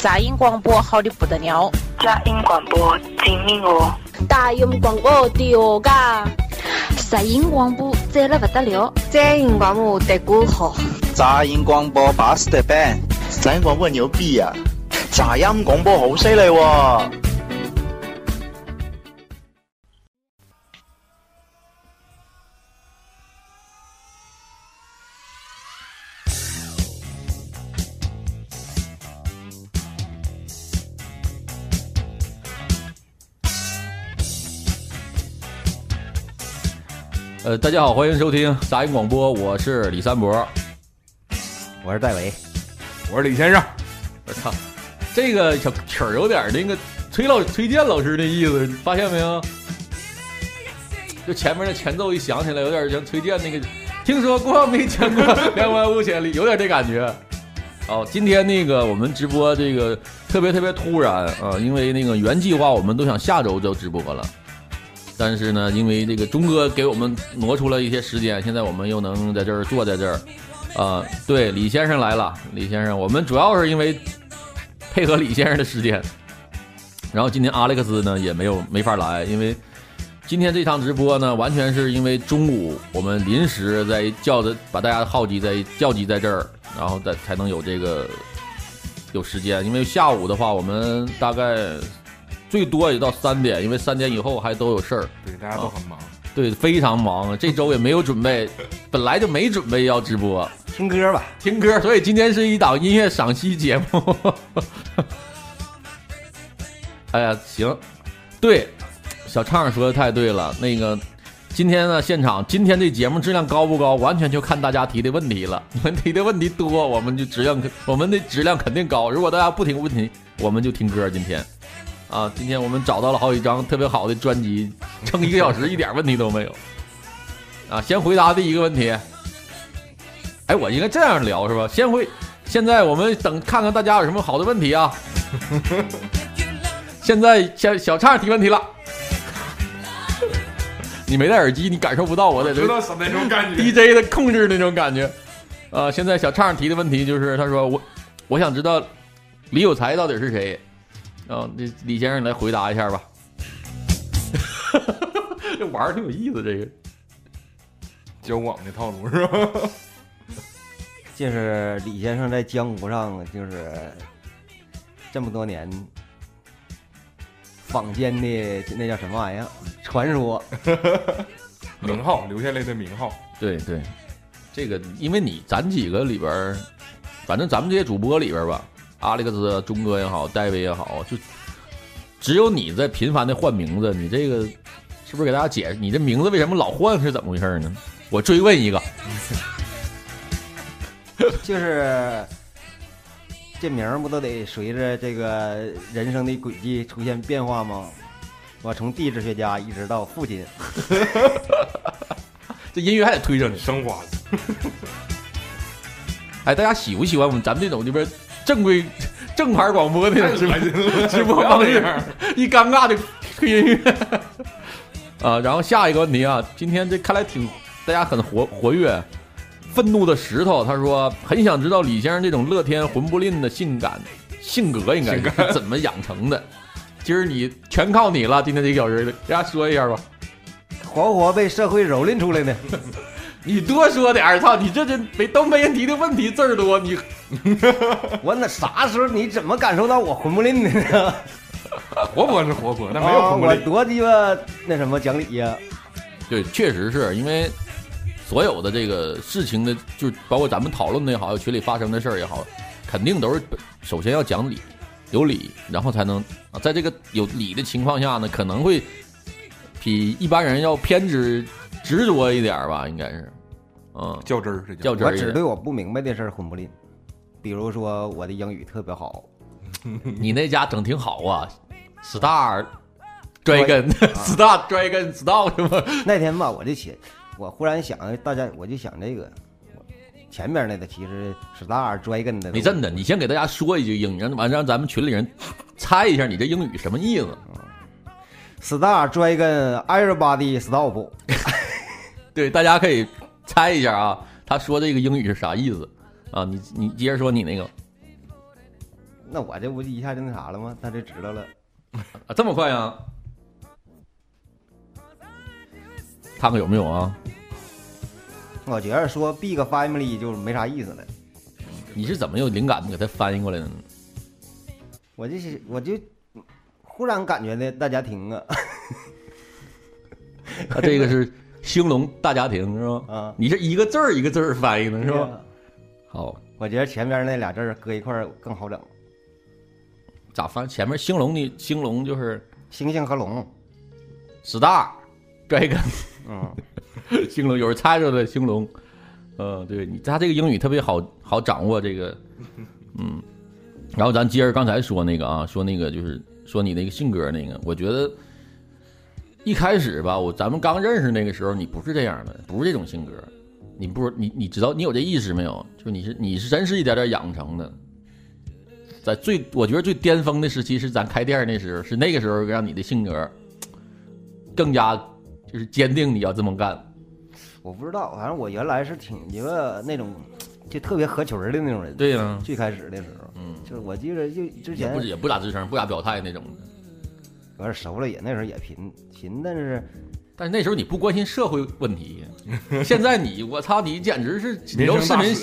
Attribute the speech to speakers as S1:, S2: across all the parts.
S1: 杂音广播好的不得了，
S2: 杂音广播精明哦，
S3: 大音广播屌嘎，
S4: 杂音广播赞了不得了，
S3: 杂音广播得过好，
S5: 杂音广播巴适的板，
S6: 杂音广播牛逼呀，杂音广播好犀利喎。
S7: 大家好，欢迎收听杂音广播，我是李三博，
S8: 我是戴维，
S9: 我是李先生。
S7: 我操，这个小曲儿有点那个崔老崔健老师的意思，发现没有？就前面的前奏一响起来，有点像崔健那个。听说过没见过 两万五千里，有点这感觉。哦，今天那个我们直播这个特别特别突然啊，因为那个原计划我们都想下周就直播了。但是呢，因为这个钟哥给我们挪出了一些时间，现在我们又能在这儿坐在这儿，啊，对，李先生来了，李先生，我们主要是因为配合李先生的时间，然后今天阿历克斯呢也没有没法来，因为今天这场直播呢，完全是因为中午我们临时在叫的把大家的号集在叫集在这儿，然后再才能有这个有时间，因为下午的话我们大概。最多也到三点，因为三点以后还都有事儿。
S9: 对，大家都很忙。
S7: 对，非常忙。这周也没有准备，本来就没准备要直播，
S8: 听歌吧，
S7: 听歌。所以今天是一档音乐赏析节目。哎呀，行，对，小畅说的太对了。那个，今天呢，现场今天这节目质量高不高，完全就看大家提的问题了。你们提的问题多，我们就质量，我们的质量肯定高。如果大家不听问题，我们就听歌。今天。啊，今天我们找到了好几张特别好的专辑，撑一个小时一点问题都没有。啊，先回答第一个问题。哎，我应该这样聊是吧？先回，现在我们等看看大家有什么好的问题啊。现在小小畅提问题了。你没戴耳机，你感受不到我在这知道是
S9: 那种感觉。
S7: DJ 的控制那种感觉。啊，现在小畅提的问题就是，他说我我想知道李有才到底是谁。啊，这李先生来回答一下吧。这玩儿挺有意思，这个
S9: 交往的套路是吧？
S8: 就是李先生在江湖上，就是这么多年坊间的那叫什么玩意儿？传说
S9: 名号留下来的名号。
S7: 对对，这个因为你咱几个里边，反正咱们这些主播里边吧。阿里克斯、钟哥也好，戴维也好，就只有你在频繁的换名字。你这个是不是给大家解释？你这名字为什么老换是怎么回事呢？我追问一个，
S8: 就是这名不都得随着这个人生的轨迹出现变化吗？我从地质学家一直到父亲，
S7: 这音乐还得推上去
S9: 升华。
S7: 哎，大家喜不喜欢我们咱们这种这边？正规正牌广播的直播直播方式，一尴尬的推音乐 啊！然后下一个问题啊，今天这看来挺大家很活活跃。愤怒的石头他说很想知道李先生这种乐天魂不吝的性感性格应该是怎么养成的。今儿你全靠你了，今天这一小时，给大家说一下吧。
S8: 活活被社会蹂躏出来的。
S7: 你多说点儿，操！你这这没都没人提的问题字儿多，你
S8: 我那啥时候你怎么感受到我混不吝的呢？
S9: 活泼是活泼，但没有混不
S8: 吝。我多鸡巴那什么讲理呀？
S7: 对，确实是因为所有的这个事情的，就包括咱们讨论的也好，群里发生的事儿也好，肯定都是首先要讲理，有理，然后才能啊，在这个有理的情况下呢，可能会比一般人要偏执。执着一点吧，应该是，嗯，
S9: 较真儿是
S7: 较真儿。
S8: 我只对我不明白的事儿混不吝，比如说我的英语特别好，
S7: 你那家整挺好啊，Star Dragon Star Dragon Star 是吗？
S8: 那天吧，我就写，我忽然想，大家我就想这个，前面那个其实 Star Dragon 的。
S7: 你真的，你先给大家说一句英语，让完让咱们群里人猜一下你这英语什么意思
S8: ？Star Dragon Everybody Stop。
S7: 对，大家可以 猜一下啊，他说这个英语是啥意思啊？你你接着说你那个，
S8: 那我这不一下就那啥了吗？他就知道了。
S7: 啊，这么快呀？看看有没有啊？
S8: 我觉得说 big family 就没啥意思了。
S7: 你是怎么有灵感给他翻译过来的呢？
S8: 我就是我就忽然感觉的大家庭啊，
S7: 啊，这个是兴隆大家庭是吧？
S8: 啊，
S7: 你这一个字儿一个字儿翻译的是吧？好，
S8: 我觉得前面那俩字儿搁一块儿更好整，
S7: 咋翻？前面兴隆的兴隆就是
S8: 星星和龙
S7: ，star dragon，
S8: 嗯，
S7: 兴隆有人猜着了兴隆。嗯，对你，他这个英语特别好好掌握这个，嗯。然后咱接着刚才说那个啊，说那个就是说你那个性格那个，我觉得一开始吧，我咱们刚认识那个时候，你不是这样的，不是这种性格，你不你你知道你有这意识没有？就你是你是真是一点点养成的，在最我觉得最巅峰的时期是咱开店那时候，是那个时候让你的性格更加就是坚定你要这么干。
S8: 我不知道，反正我原来是挺一个那种就特别合群的那种人。
S7: 对呀、
S8: 最开始的时候，
S7: 嗯，
S8: 就是我记得就之前
S7: 也不也不咋吱声，不咋表态那种的。
S8: 有点熟了，也那时候也贫贫，但是
S7: 但是那时候你不关心社会问题，现在你我操，你简直是锦州市民，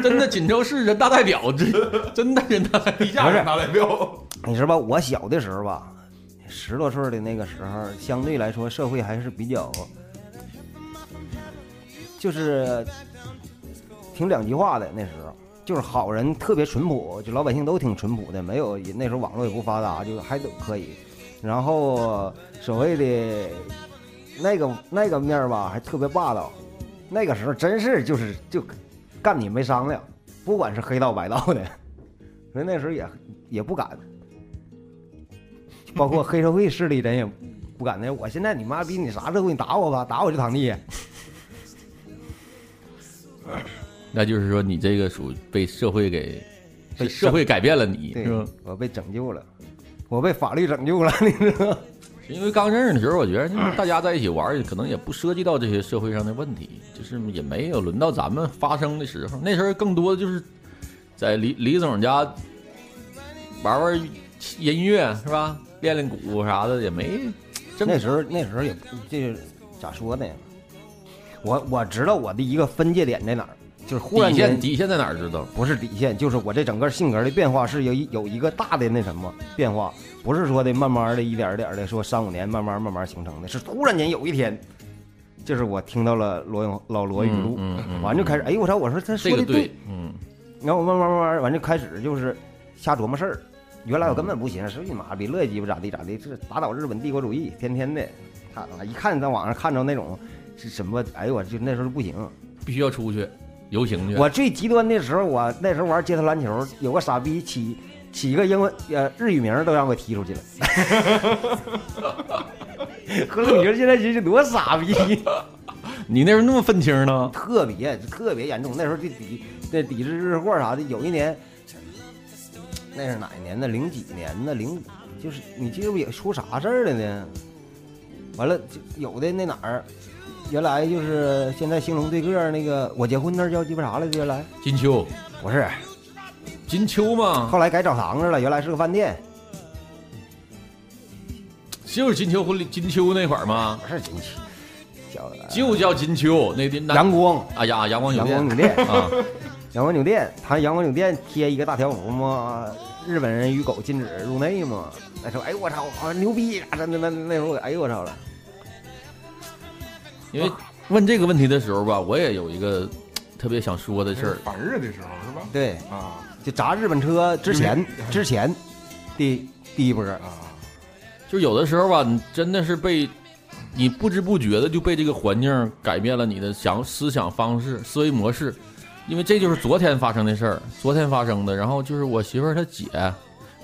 S7: 真的锦州市人大代表，真真的人大 代表。
S9: 地下人大代表，
S8: 你知道吧？我小的时候吧，十多岁的那个时候，相对来说社会还是比较，就是挺两极化的。那时候就是好人特别淳朴，就老百姓都挺淳朴的，没有那时候网络也不发达，就还都可以。然后所谓的那个那个面儿吧，还特别霸道。那个时候真是就是就干你没商量，不管是黑道白道的，所以那时候也也不敢。包括黑社会势力，咱也不敢那。我现在你妈逼你啥社会，你打我吧，打我就躺地。
S7: 那就是说你这个属于被社会给
S8: 被
S7: 社会改变了你，
S8: 对
S7: 是吧？，
S8: 我被拯救了，我被法律拯救了，你知道？
S7: 因为刚认识的时候，我觉得就是大家在一起玩，可能也不涉及到这些社会上的问题，就是也没有轮到咱们发生的时候。那时候更多的就是在李李总家玩玩音乐是吧？练练鼓啥的，也没真
S8: 那时候那时候也不这咋说呢？我我知道我的一个分界点在哪儿，就是忽然
S7: 底
S8: 间
S7: 线底线在哪儿知道？
S8: 不是底线，就是我这整个性格的变化是有一有一个大的那什么变化，不是说的慢慢的一点儿点儿的说三五年慢慢慢慢形成的，是突然间有一天，就是我听到了罗永老罗语录，
S7: 嗯嗯嗯
S8: 完就开始哎呦我操，我说他说的
S7: 个对，嗯，
S8: 然后我慢慢慢慢完就开始就是瞎琢磨事儿。原来我根本不寻思，说你妈逼乐鸡巴咋地咋地，这打倒日本帝国主义，天天的，他一看在网上看着那种是什么，哎呦我就那时候不行。
S7: 必须要出去游行去。
S8: 我最极端的时候，我那时候玩街头篮球，有个傻逼起起一个英文呃日语名都让我踢出去了。后来你说现在这是多傻逼，
S7: 你那时候那么愤青呢？
S8: 特别特别严重。那时候就抵那抵制日货啥的，有一年，那是哪一年的？零几年的零，就是你记不也出啥事儿了呢？完了，就有的那哪儿，原来就是现在兴隆对个儿那个我结婚那儿叫鸡巴啥来着？原来
S7: 金秋
S8: 不是，
S7: 金秋嘛，
S8: 后来改澡堂子了，原来是个饭店，
S7: 就是金秋婚礼金秋那会儿吗？
S8: 不是金秋，叫
S7: 就叫金秋那地那
S8: 阳光
S7: 啊呀阳光酒
S8: 阳
S7: 店
S8: 光酒店。
S7: 啊，
S8: 阳光酒店，他阳光酒店贴一个大条幅嘛，日本人与狗禁止入内嘛。那时候，哎我操，好牛逼啊！真的那那时候，哎呦我操了，
S7: 因为问这个问题的时候吧，我也有一个特别想说的事儿。
S9: 反日的时候是吧？
S8: 对，
S9: 啊
S8: 就砸日本车之前之前的第一波，
S9: 啊，
S7: 就有的时候吧，你真的是被你不知不觉的就被这个环境改变了你的想思想方式、思维模式，因为这就是昨天发生的事儿，昨天发生的。然后就是我媳妇儿她姐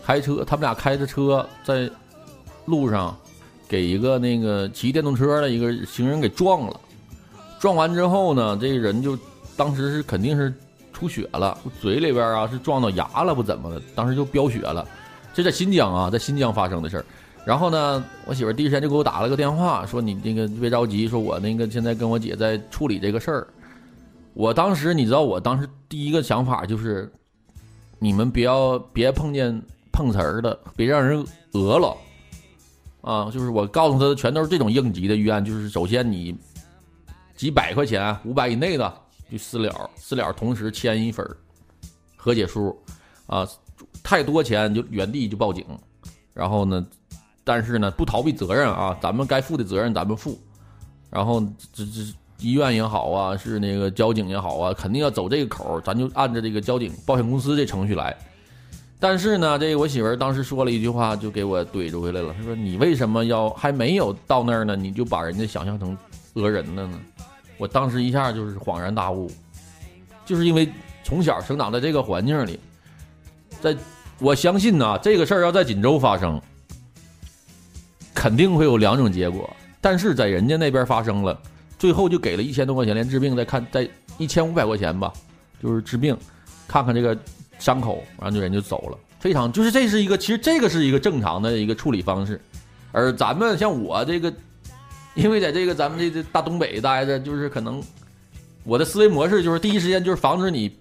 S7: 开车，他们俩开着车在路上给一个那个骑电动车的一个行人给撞了，撞完之后呢，这个人就当时是肯定是出血了，嘴里边啊是撞到牙了不怎么的，当时就飙血了。这在新疆啊，在新疆发生的事儿。然后呢，我媳妇第一时间就给我打了个电话，说你那个别着急，说我那个现在跟我姐在处理这个事儿。我当时你知道，我当时第一个想法就是，你们不要别碰见碰瓷儿的，别让人讹了啊！就是我告诉他的全都是这种应急的预案，就是首先你几百块钱、五百以内的就私了，私了同时签一份和解书啊，太多钱就原地就报警，然后呢，但是呢不逃避责任啊，咱们该负的责任咱们负，然后这这医院也好啊，是那个交警也好啊，肯定要走这个口，咱就按照这个交警保险公司这程序来。但是呢，这个我媳妇儿当时说了一句话，就给我怼着回来了。她说：“你为什么要还没有到那儿呢，你就把人家想象成讹人了呢？”我当时一下就是恍然大悟，就是因为从小生长在这个环境里，在我相信呢，这个事儿要在锦州发生，肯定会有两种结果。但是在人家那边发生了，最后就给了一千多块钱，连治病再看再一千五百块钱吧，就是治病，看看这个伤口，然后就人就走了。非常就是这是一个，其实这个是一个正常的一个处理方式，而咱们像我这个，因为在这个咱们这这大东北待着，就是可能我的思维模式就是第一时间就是防止你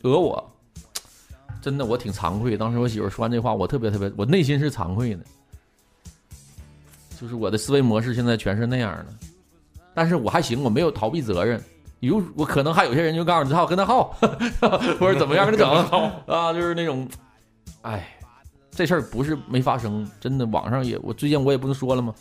S7: 讹我。真的，我挺惭愧。当时我媳妇说完这话，我特别特别，我内心是惭愧的。就是我的思维模式现在全是那样的，但是我还行，我没有逃避责任。有我可能还有些人就告诉你，操，跟他耗，或者怎么样跟他整啊，就是那种，哎，这事儿不是没发生，真的网上也，我最近我也不是说了吗？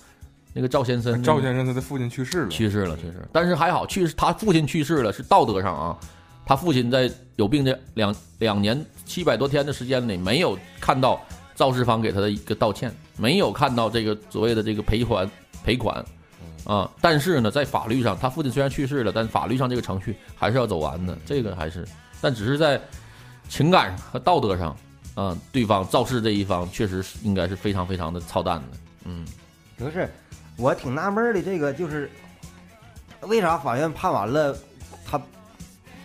S7: 那个赵先生，
S9: 赵先生他的父亲去世了，
S7: 去世了，去世。但是还好，去世他父亲去世了，是道德上啊，他父亲在有病这两两年七百多天的时间里，没有看到肇事方给他的一个道歉，没有看到这个所谓的这个赔款赔款啊。但是呢，在法律上，他父亲虽然去世了，但法律上这个程序还是要走完的。这个还是，但只是在情感和道德上，啊，对方肇事这一方确实应该是非常非常的操蛋的。嗯，
S8: 不是，我挺纳闷的，这个就是为啥法院判完了，他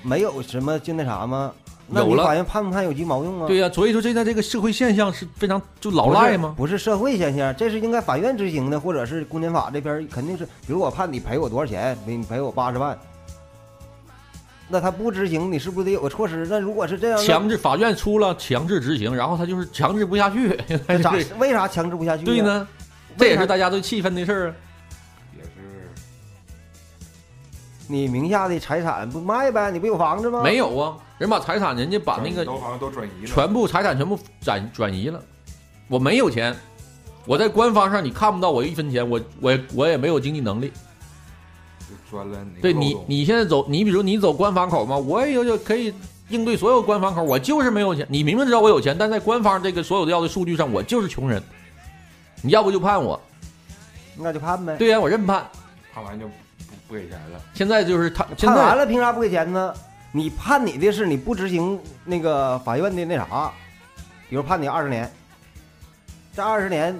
S8: 没有什么就那啥吗？那你
S7: 有了
S8: 法院判不判有鸡毛用啊？
S7: 对呀、所以说现在这个社会现象是非常就老赖吗？
S8: 不是社会现象，这是应该法院执行的，或者是公检法这边肯定是，比如我判你赔我多少钱，你赔我八十万，那他不执行，你是不是得有个措施？那如果是这样，那
S7: 强制法院出了强制执行，然后他就是强制不下去，
S8: 咋为啥强制不下去？
S7: 对？呢？这也是大家都气愤的事儿啊。
S8: 你名下的财产不卖呗？你不有房子吗？
S7: 没有啊，人把财产人家把那个
S9: 都好像都转移了，
S7: 全部财产全部转转移了，我没有钱，我在官方上你看不到我一分钱，我我我也没有经济能力。
S9: 就钻了
S7: 对你你现在走，你比如你走官方口嘛，我也有有可以应对所有官方口，我就是没有钱。你明明知道我有钱，但在官方这个所有的要的数据上，我就是穷人。你要不就判我，
S8: 那就判呗。
S7: 对呀、我认判。
S9: 判完就不不给钱了，
S7: 现在就是他现在
S8: 判完了，凭啥不给钱呢？你判你的是你不执行那个法院的那啥，比如判你二十年，这二十年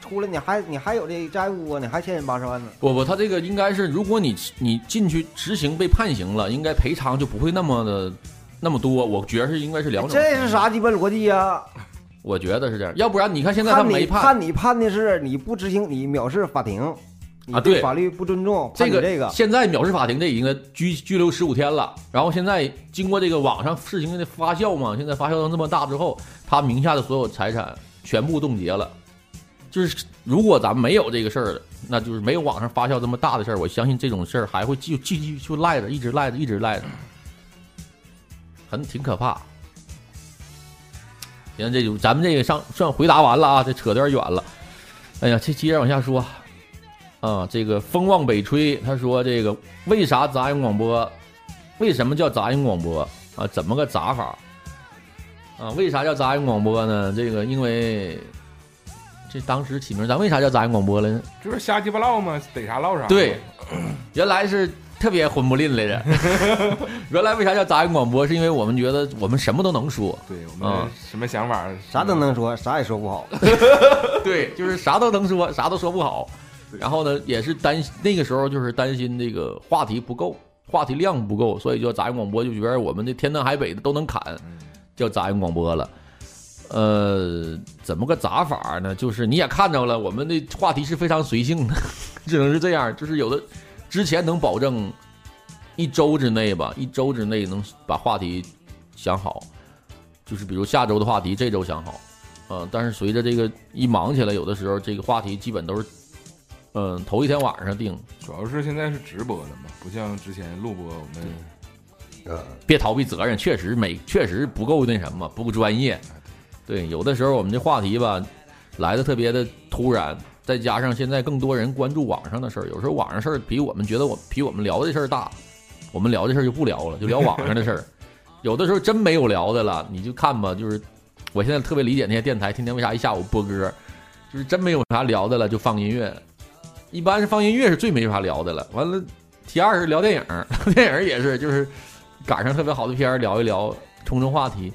S8: 出来你还你还有这债务啊，你还欠人八十万呢。
S7: 不不，他这个应该是，如果你你进去执行被判刑了，应该赔偿就不会那么的那么多。我觉得是应该是两种。
S8: 这是？啥鸡巴逻辑呀？
S7: 我觉得是这样，要不然你看现在他
S8: 判
S7: 没
S8: 你判你判的是你不执行，你藐视法庭，你
S7: 啊对
S8: 法律不尊重，
S7: 这个
S8: 这个
S7: 现在藐视法庭的已经拘拘留十五天了，然后现在经过这个网上事情的发酵嘛，现在发酵到这么大之后，他名下的所有财产全部冻结了。就是如果咱们没有这个事儿了，那就是没有网上发酵这么大的事儿，我相信这种事儿还会继继续去赖着，一直赖着，一直赖着，很挺可怕。行，这就咱们这个上算回答完了啊，这扯得有点远了。哎呀，这接着往下说。啊，这个风往北吹，他说这个为啥杂音广播？为什么叫杂音广播啊？怎么个杂法？啊，为啥叫杂音广播呢？这个因为这当时起名，咱为啥叫杂音广播了呢？
S9: 就是瞎鸡巴唠嘛，逮啥唠啥。
S7: 对，原来是特别混不吝来着。原来为啥叫杂音广播？是因为我们觉得我们什么都能说，
S9: 对我
S7: 啊
S9: 们什么想法，
S8: 啥都能说，啥也说不好。
S7: 对，就是啥都能说，啥都说不好。然后呢，也是担心那个时候就是担心这个话题不够，话题量不够，所以叫杂音广播，就觉得我们这天南海北的都能侃，叫杂音广播了。呃，怎么个杂法呢？就是你也看着了，我们的话题是非常随性的，只能是这样。就是有的之前能保证一周之内吧，一周之内能把话题想好，就是比如下周的话题这周想好，呃，但是随着这个一忙起来，有的时候这个话题基本都是，嗯、头一天晚上定，
S9: 主要是现在是直播的嘛，不像之前录播我们呃
S7: 别逃避责任，确实没确实不够那什么，不够专业。对，有的时候我们这话题吧来的特别的突然，再加上现在更多人关注网上的事儿，有时候网上事儿比我们觉得我比我们聊的事儿大，我们聊的事儿就不聊了，就聊网上的事儿。有的时候真没有聊的了，你就看吧，就是我现在特别理解那些电台，天天为啥一下午播歌，就是真没有啥聊的了，就放音乐。一般是放音乐是最没啥聊的了。完了，第二是聊电影，电影也是就是赶上特别好的片儿聊一聊，冲冲话题。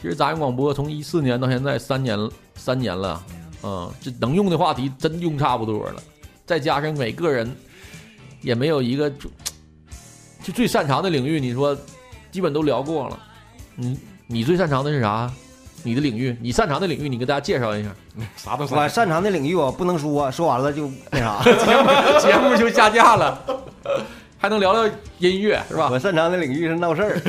S7: 其实杂音广播从一四年到现在三年三年了，嗯，这能用的话题真用差不多了，再加上每个人也没有一个就就最擅长的领域，你说基本都聊过了。你你最擅长的是啥？你的领域，你擅长的领域，你给大家介绍一下。
S9: 啥都
S8: 我擅长的领域我不能说，说完了就那啥。
S7: 节目节目就下架了，还能聊聊音乐是吧？
S8: 我擅长的领域是闹事儿，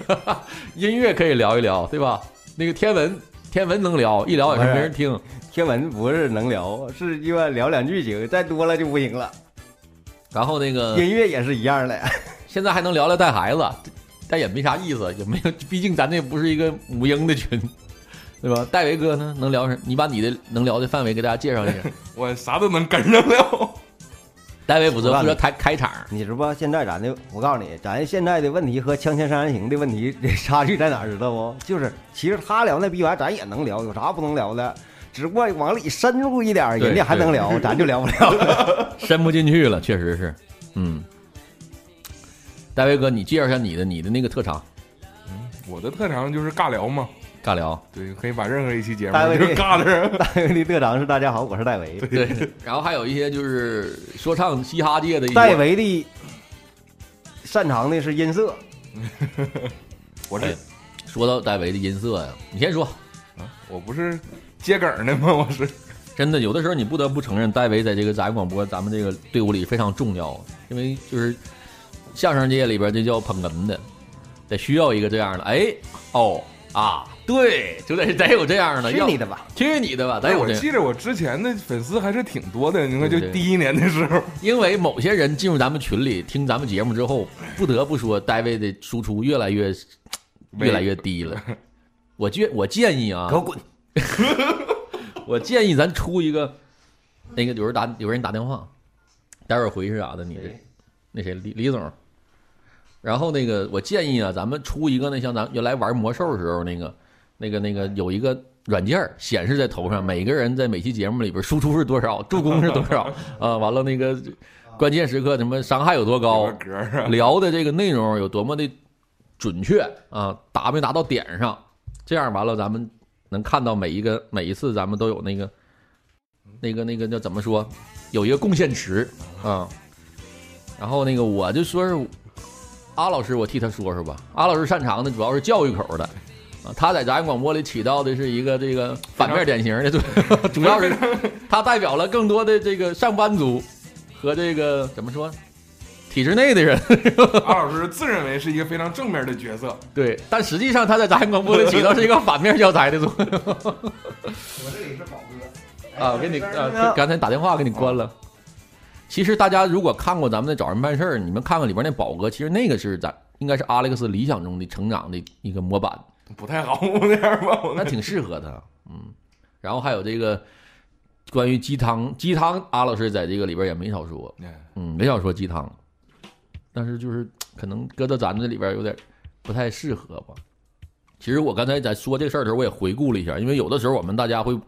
S7: 音乐可以聊一聊，对吧？那个天文，天文能聊，一聊也是没人听。
S8: 天文不是能聊，是一般聊两句行，再多了就不行了。
S7: 然后那个
S8: 音乐也是一样的，
S7: 现在还能聊聊带孩子，但也没啥意思，也没有，毕竟咱这不是一个母婴的群，对吧？戴维哥呢，能聊什？你把你的能聊的范围给大家介绍一下。
S9: 我啥都能跟上聊。
S7: 戴维负责负责开开场，
S8: 你知不？现在咱的，我告诉你，咱现在的问题和《锵锵三人行》的问题这 差距在哪儿，知道不？就是其实他聊那逼玩意儿，咱也能聊，有啥不能聊的？只不过往里深入一点人家还能聊，咱就聊不了了。
S7: 深不进去了，确实是。嗯，戴维哥，你介绍一下你的你的那个特长，
S9: 我的特长就是尬聊嘛，
S7: 尬聊。
S9: 对，可以把任何一期节目
S8: 戴维
S9: 就尬的人。
S8: 戴维的特长是大家好，我是戴维。
S7: 对，然后还有一些就是说唱嘻哈界的一些
S8: 戴维的擅长的是音色，
S9: 我这
S7: 哎说到戴维的音色呀，你先说。
S9: 啊我不是接梗的吗？我是
S7: 真的，有的时候你不得不承认，戴维在这个杂音广播咱们这个队伍里非常重要，因为就是相声界里边这叫捧哏的，得需要一个这样的。哎，哦啊，对，就得得有这样的。要
S8: 去你的吧！
S7: 去你的吧！得
S9: 哎，我
S7: 有这样。
S9: 记着我之前的粉丝还是挺多的，你看就第一年的时候，
S7: 因为某些人进入咱们群里听咱们节目之后，不得不说，大卫的输出越来越越来越低了。我建我建议啊，
S8: 给我滚！
S7: 我建议咱出一个，那个有人打有人打电话，待会儿回去啥的，你这那谁李李总，然后那个我建议啊，咱们出一个那像咱原来玩魔兽的时候那个那个那个有一个软件儿显示在头上，每个人在每期节目里边输出是多少，助攻是多少 啊，完了那个关键时刻什么伤害有多高聊的这个内容有多么的准确啊，达没达到点上，这样完了咱们能看到每一个每一次咱们都有那个那个那个叫怎么说，有一个贡献池啊。然后那个我就说是阿老师，我替他说说吧。阿老师擅长的主要是教育口的啊，他在杂音广播里起到的是一个这个反面典型的，对，主要是他代表了更多的这个上班族和这个怎么说体制内的人。
S9: 阿老师自认为是一个非常正面的角色，
S7: 对，但实际上他在杂音广播里起到是一个反面教材的作用。
S8: 我这里是宝哥
S7: 啊，我给你啊，刚才打电话给你关了。其实大家如果看过咱们的找人办事儿，你们看看里边那宝哥，其实那个是咱应该是阿历克斯理想中的成长的一个模板，
S9: 不太好那样吧？我
S7: 那挺适合他。嗯，然后还有这个关于鸡汤，鸡汤阿老师在这个里边也没少说，
S9: 哎
S7: 嗯，没少说鸡汤，但是就是可能搁到咱这里边有点不太适合吧。其实我刚才在说这个事儿的时候，我也回顾了一下，因为有的时候我们大家会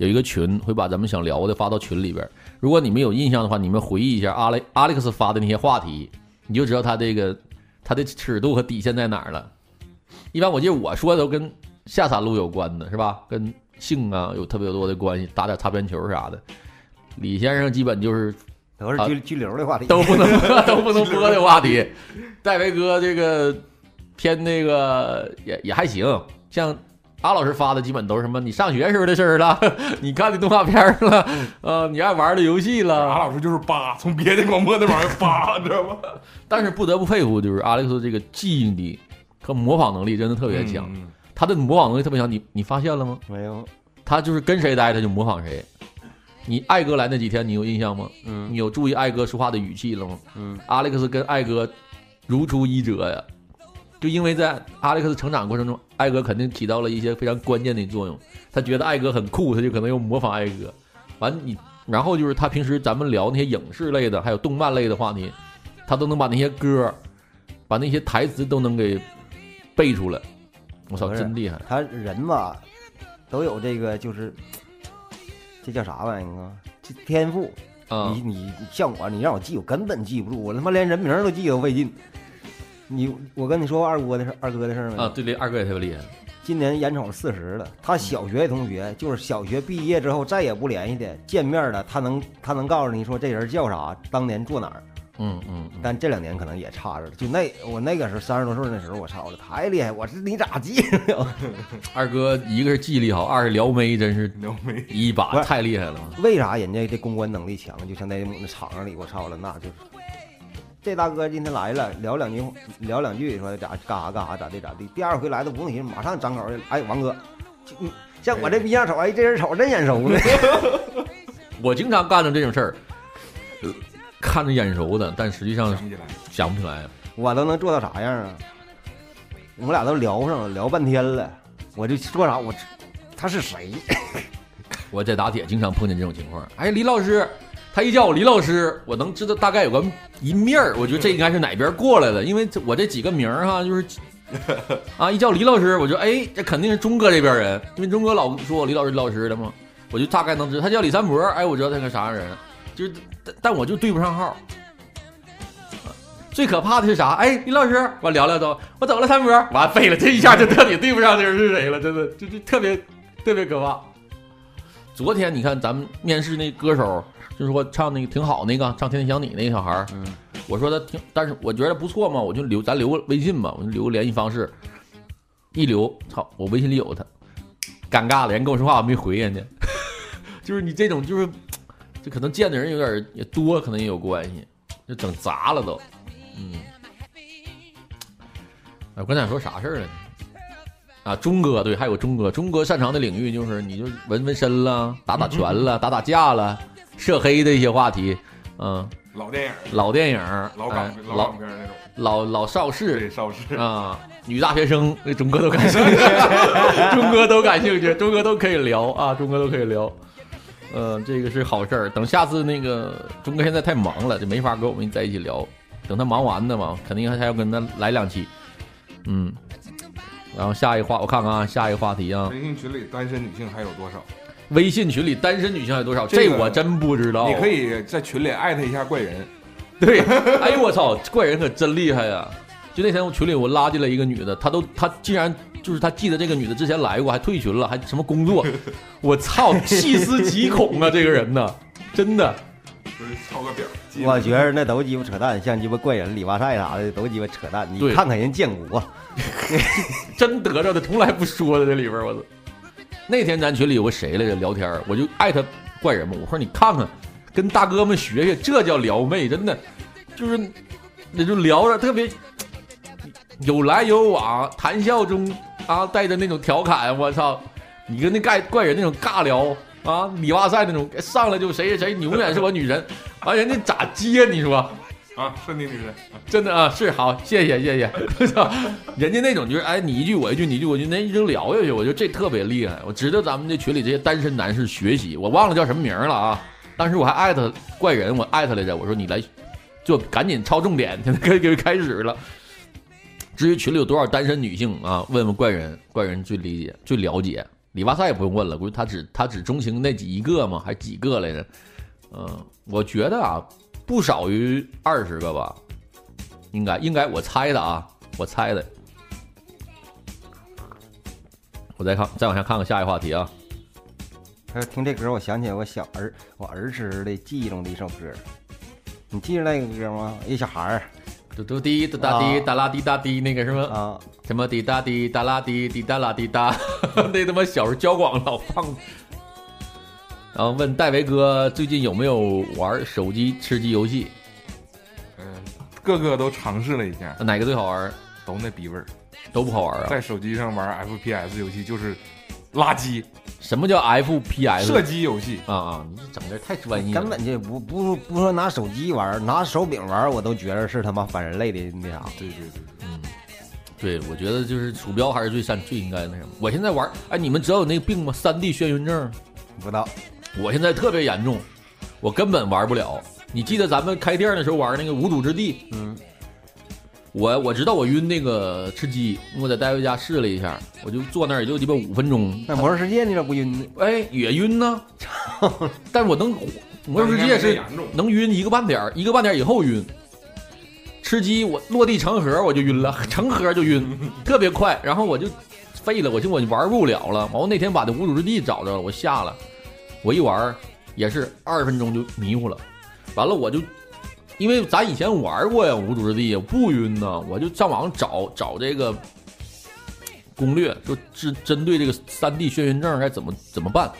S7: 有一个群，会把咱们想聊的发到群里边。如果你们有印象的话，你们回忆一下阿雷阿历克斯发的那些话题，你就知道他这个他的尺度和底线在哪儿了。一般我记得我说的都跟下三路有关的，是吧？跟性啊有特别多的关系，打点擦边球啥的。李先生基本就是
S8: 都是拘拘留的话题，
S7: 都不能 都不能播的话题。戴维哥这个偏那个也也还行，像阿老师发的基本都是什么你上学时候的事儿了，你看的动画片儿了，呃，你爱玩的游戏了阿。
S9: 老师就是扒，从别的广播那玩意儿扒，知道吗？
S7: 但是不得不佩服，就是阿历克斯这个记忆力和模仿能力真的特别强。
S9: 嗯
S7: 他的模仿能力特别强，你你发现了吗？
S8: 没有，
S7: 他就是跟谁待他就模仿谁。你艾哥来那几天你有印象吗？
S8: 嗯
S7: 你有注意艾哥说话的语气了吗？
S8: 嗯，
S7: 阿历克斯跟艾哥如出一辙呀，就因为在阿历克斯成长过程中，艾哥肯定起到了一些非常关键的作用。他觉得艾哥很酷，他就可能又模仿艾哥。完你，然后就是他平时咱们聊那些影视类的，还有动漫类的话题，他都能把那些歌，把那些台词都能给背出来。我操，真厉害！
S8: 他人吧都有这个，就是这叫啥玩意儿啊？这天赋。你你像我，你让我记，我根本记不住，我他妈连人名都记都费劲。你我跟你说过二哥的事，二哥的事儿没？
S7: 啊，对对，二哥也特别厉害。
S8: 今年眼瞅四十了，他小学同学就是小学毕业之后再也不联系的，见面了，他能他能告诉你说这人叫啥，当年住哪儿。
S7: 嗯嗯，嗯
S8: 但这两年可能也差着了。就那我那个时候三十多岁那时候，我操，我太厉害！我是你咋记的？
S7: 二哥一个是记忆力好，二是撩妹真是
S9: 撩妹
S7: 一把太厉害了。
S8: 为啥人家这公关能力强？就像在那场上里，我操了，那就是这大哥今天来了，聊两句聊两句，说咋干啥干啥咋地咋地。第二回来的不用寻思，马上张口就哎，王哥，像我这逼样瞅，哎，这人瞅着真眼熟呢。
S7: 我经常干的这种事儿，呃看着眼熟的，但实际上
S9: 想不起来，
S7: 想不起来。
S8: 我都能做到啥样啊？我们俩都聊上了，聊半天了，我就说啥我他是谁？
S7: 我在打铁经常碰见这种情况。哎，李老师，他一叫我李老师，我能知道大概有个一面儿。我觉得这应该是哪边过来的，因为这我这几个名儿哈，就是啊，一叫李老师，我就哎，这肯定是钟哥这边人，因为钟哥老说我李老师李老师的嘛，我就大概能知道。他叫李三博，哎，我知道他个啥样人，就是但但我就对不上号。啊最可怕的是啥？哎，李老师，我聊聊都，我走了，三博，完废了，这一下就彻底对不上这人是谁了，真的，就就特别特别可怕。昨天你看咱们面试那歌手，就是说唱那个挺好那个唱《天天想你》那个小孩儿，
S8: 嗯，
S7: 我说他挺，但是我觉得不错嘛，我就留咱留个微信吧，我就留个联系方式。一留，操，我微信里有他，尴尬了，人跟我说话我没回人家，就是你这种就是，就可能见的人有点也多，可能也有关系，就整砸了都，嗯。哎，我刚才说啥事儿了呢？啊，钟哥对，还有钟哥，钟哥擅长的领域就是你就纹纹身了，打打拳了，打打架了，涉黑的一些话题，嗯，
S9: 老电影，
S7: 老电影，
S9: 老港
S7: 哎
S9: 老
S7: 老
S9: 港片那种，
S7: 老老邵氏
S9: 对，邵氏，
S7: 啊，女大学生，那钟哥都感兴趣，钟哥都感兴趣，钟哥都可以聊啊，钟哥都可以聊。嗯，这个是好事儿。等下次那个钟哥现在太忙了，就没法跟我们在一起聊。等他忙完的嘛，肯定还要跟他来两期。嗯，然后下一话我看看啊，下一个话题啊，
S9: 微信群里单身女性还有多少？
S7: 微信群里单身女性有多少？
S9: 这个
S7: 我真不知道。
S9: 你可以在群里艾特一下怪人，
S7: 对，哎呦我操，怪人可真厉害呀！就那天我群里我拉进来一个女的，她都她竟然就是她记得这个女的之前来过，还退群了，还什么工作，我操，细思极恐啊！这个人呢，真的，
S9: 就是抄个表。
S8: 我觉得那都鸡巴扯淡，像鸡巴怪人、里瓦塞啥的都鸡巴扯淡。你看看人建国，
S7: 真得着的，从来不说的这里边我操。那天咱群里有个谁来着聊天，我就艾特怪人嘛，我说你看看，跟大哥们学学，这叫撩妹，真的就是那就聊着特别有来有往，谈笑中啊带着那种调侃，我操，你跟那怪怪人那种尬聊啊，里瓦塞那种上来就谁谁谁，你永远是我女神，完人家咋接你说？
S9: 啊，是你女人，
S7: 真的啊，是好，谢谢谢谢。我 操，人家那种就是哎，你一句我一句，你一句我一句，那一直聊下去，我觉得这特别厉害。我值得咱们这群里这些单身男士学习。我忘了叫什么名了啊，当时我还艾特怪人，我艾特来着，我说你来，就赶紧抄重点，现在可以给开始了。至于群里有多少单身女性啊，问问怪人，怪人最理解最了解。里瓦塞也不用问了，估计他只他只钟情那几一个嘛，还几个来着？嗯，我觉得啊，不少于二十个吧，应该应该我猜的啊，我猜的。我再看，再往下看看下一个话题啊。
S8: 呃听这歌，我想起来我小儿我儿时的记忆中的一首歌，你记得那个歌吗？一小孩儿
S7: 嘟嘟滴哒哒滴哒啦滴哒滴，那个什么
S8: 啊，
S7: 什么滴哒滴哒啦滴滴哒啦滴哒，那他妈小时候交广老放。然后问戴维哥最近有没有玩手机吃鸡游戏？
S9: 嗯，个个都尝试了一下，
S7: 哪个最好玩？
S9: 都那逼味儿。
S7: 都不好玩啊。
S9: 在手机上玩 FPS 游戏就是垃圾，
S7: 什么叫 FPS？
S9: 射击游戏
S7: 啊啊！你这整的太专业了，
S8: 根本就不不不说拿手机玩，拿手柄玩，我都觉得是他妈反人类的那啥。
S9: 对对对，
S7: 嗯，对，我觉得就是鼠标还是最善最应该那什么。我现在玩，哎，你们知道有那个病吗？三 D 眩晕症。
S8: 不知道。
S7: 我现在特别严重，我根本玩不了。你记得咱们开店的时候玩那个无主之地？
S8: 嗯。
S7: 我我知道我晕那个吃鸡，我在戴维家试了一下，我就坐那儿也就鸡巴五分钟。
S8: 那魔兽世界你咋不晕呢？
S7: 哎，也晕呢，但我能魔兽世界是能晕一个半点一个半点以后晕。吃鸡我落地成盒我就晕了，成盒就晕，特别快，然后我就废了，我就我就玩不了了。完我那天把那无主之地找着了，我下了，我一玩也是二十分钟就迷糊了，完了我就。因为咱以前玩过呀，无主之地不晕呢，我就上网找找这个攻略，就针针对这个三 D 眩晕症该怎么怎么办，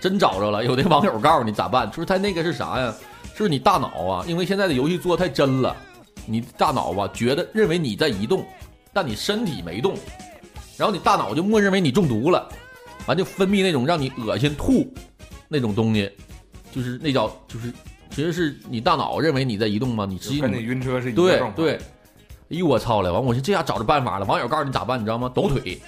S7: 真找着了。有的网友告诉你咋办，就是他那个是啥呀？就是你大脑啊，因为现在的游戏做太真了，你大脑吧觉得认为你在移动，但你身体没动，然后你大脑就默认为你中毒了，完就分泌那种让你恶心吐那种东西，就是那叫就是。其实是你大脑认为你在移动吗？你实际
S9: 跟你晕车是一
S7: 对对，哎呦我操了！完我说这下找着办法了。网友告诉你咋办？你知道吗？抖腿，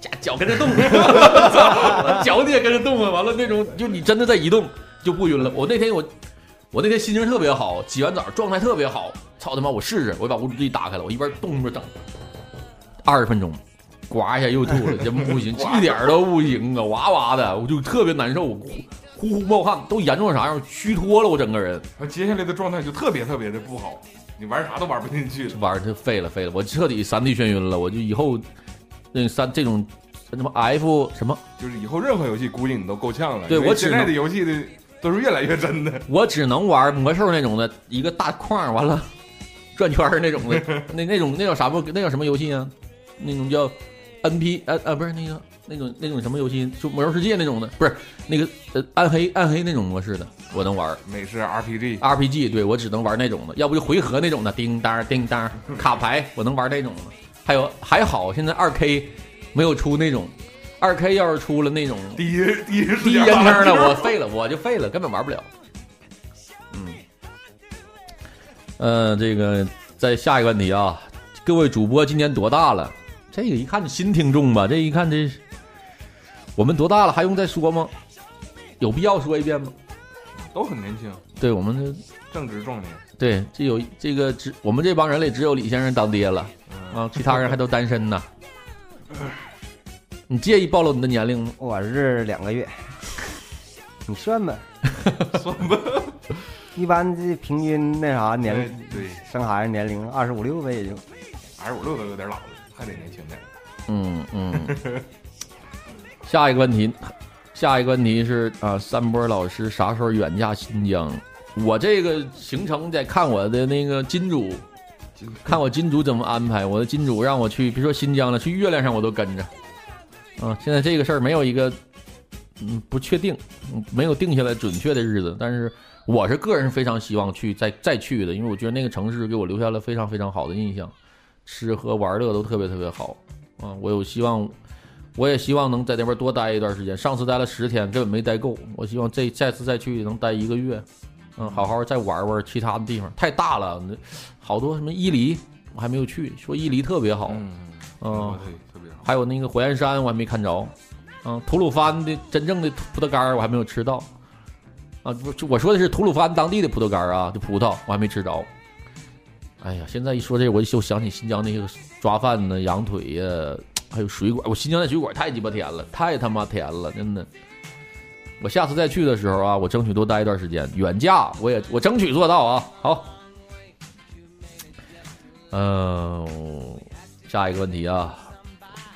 S7: 脚脚跟着动，脚你也跟着动啊！完了那种就你真的在移动就不晕了。我那天我我那天心情特别好，洗完澡状态特别好。操他妈！我试试，我把无主机打开了，我一边动一边整，二十分钟，呱一下又吐了，这不行，一点都不行啊！哇哇的，我就特别难受。呼呼冒汗，都严重啥样？虚脱了，我整个人。
S9: 那接下来的状态就特别特别的不好，你玩啥都玩不进去，
S7: 玩就废了废了，我彻底三 D 眩晕了，我就以后那三这种什么 F 什么，
S9: 就是以后任何游戏估计你都够呛了。
S7: 对我现
S9: 在的游戏的都是越来越真的，
S7: 我只能玩魔兽那种的一个大框，完了 转圈那种的，那那种那叫啥不？那叫什么游戏啊？那种叫 NP 呃呃不是那个。那种那种什么游戏，就魔兽世界那种的，不是那个呃暗黑暗黑那种模式的，我能玩。
S9: 美式 RPG
S7: RPG，对我只能玩那种的，要不就回合那种的，叮当叮当 卡牌，我能玩那种的。还有还好，现在二 K 没有出那种，二 K 要是出了那种
S9: 第一第一
S7: 第一人称的，我废了，我就废了，根本玩不了。嗯，呃，这个再下一个问题啊，各位主播今年多大了？这个一看就新听众吧，这一看这。我们多大了？还用再说吗？有必要说一遍吗？
S9: 都很年轻。
S7: 对我们
S9: 正值壮年。
S7: 对，这有这个只我们这帮人里只有李先生当爹了啊，其他人还都单身呢。你介意暴露你的年龄吗？
S8: 我是两个月。你算吧，
S9: 算吧。
S8: 一般这平均那啥年龄，
S9: 对
S8: 生孩子年龄二十五六呗，也就
S9: 二十五六都有点老了，还得年轻点。
S7: 嗯嗯。下一个问题，下一个问题是啊，三波老师啥时候远嫁新疆？我这个行程得看我的那个金主，看我金主怎么安排。我的金主让我去，别说新疆了，去月亮上我都跟着。啊，现在这个事儿没有一个嗯不确定，没有定下来准确的日子。但是我是个人非常希望去再再去的，因为我觉得那个城市给我留下了非常非常好的印象，吃喝玩乐都特别特别好。啊，我有希望。我也希望能在那边多待一段时间。上次待了十天，根本没待够。我希望这下次再去能待一个月，嗯，好好再玩玩其他的地方。太大了，那好多什么伊犁我还没有去，说伊犁特别好，
S9: 嗯，特别好。
S7: 还有那个火焰山我还没看着，嗯，吐鲁番的真正的葡萄干我还没有吃到，啊，不，我说的是吐鲁番当地的葡萄干啊，这葡萄我还没吃着。哎呀，现在一说这，我就想起新疆那个抓饭呢，羊腿呀。还有水果，我新疆那水果太鸡巴甜了，太他妈甜了，真的。我下次再去的时候啊，我争取多待一段时间，远嫁我也我争取做到啊。好，嗯，下一个问题啊，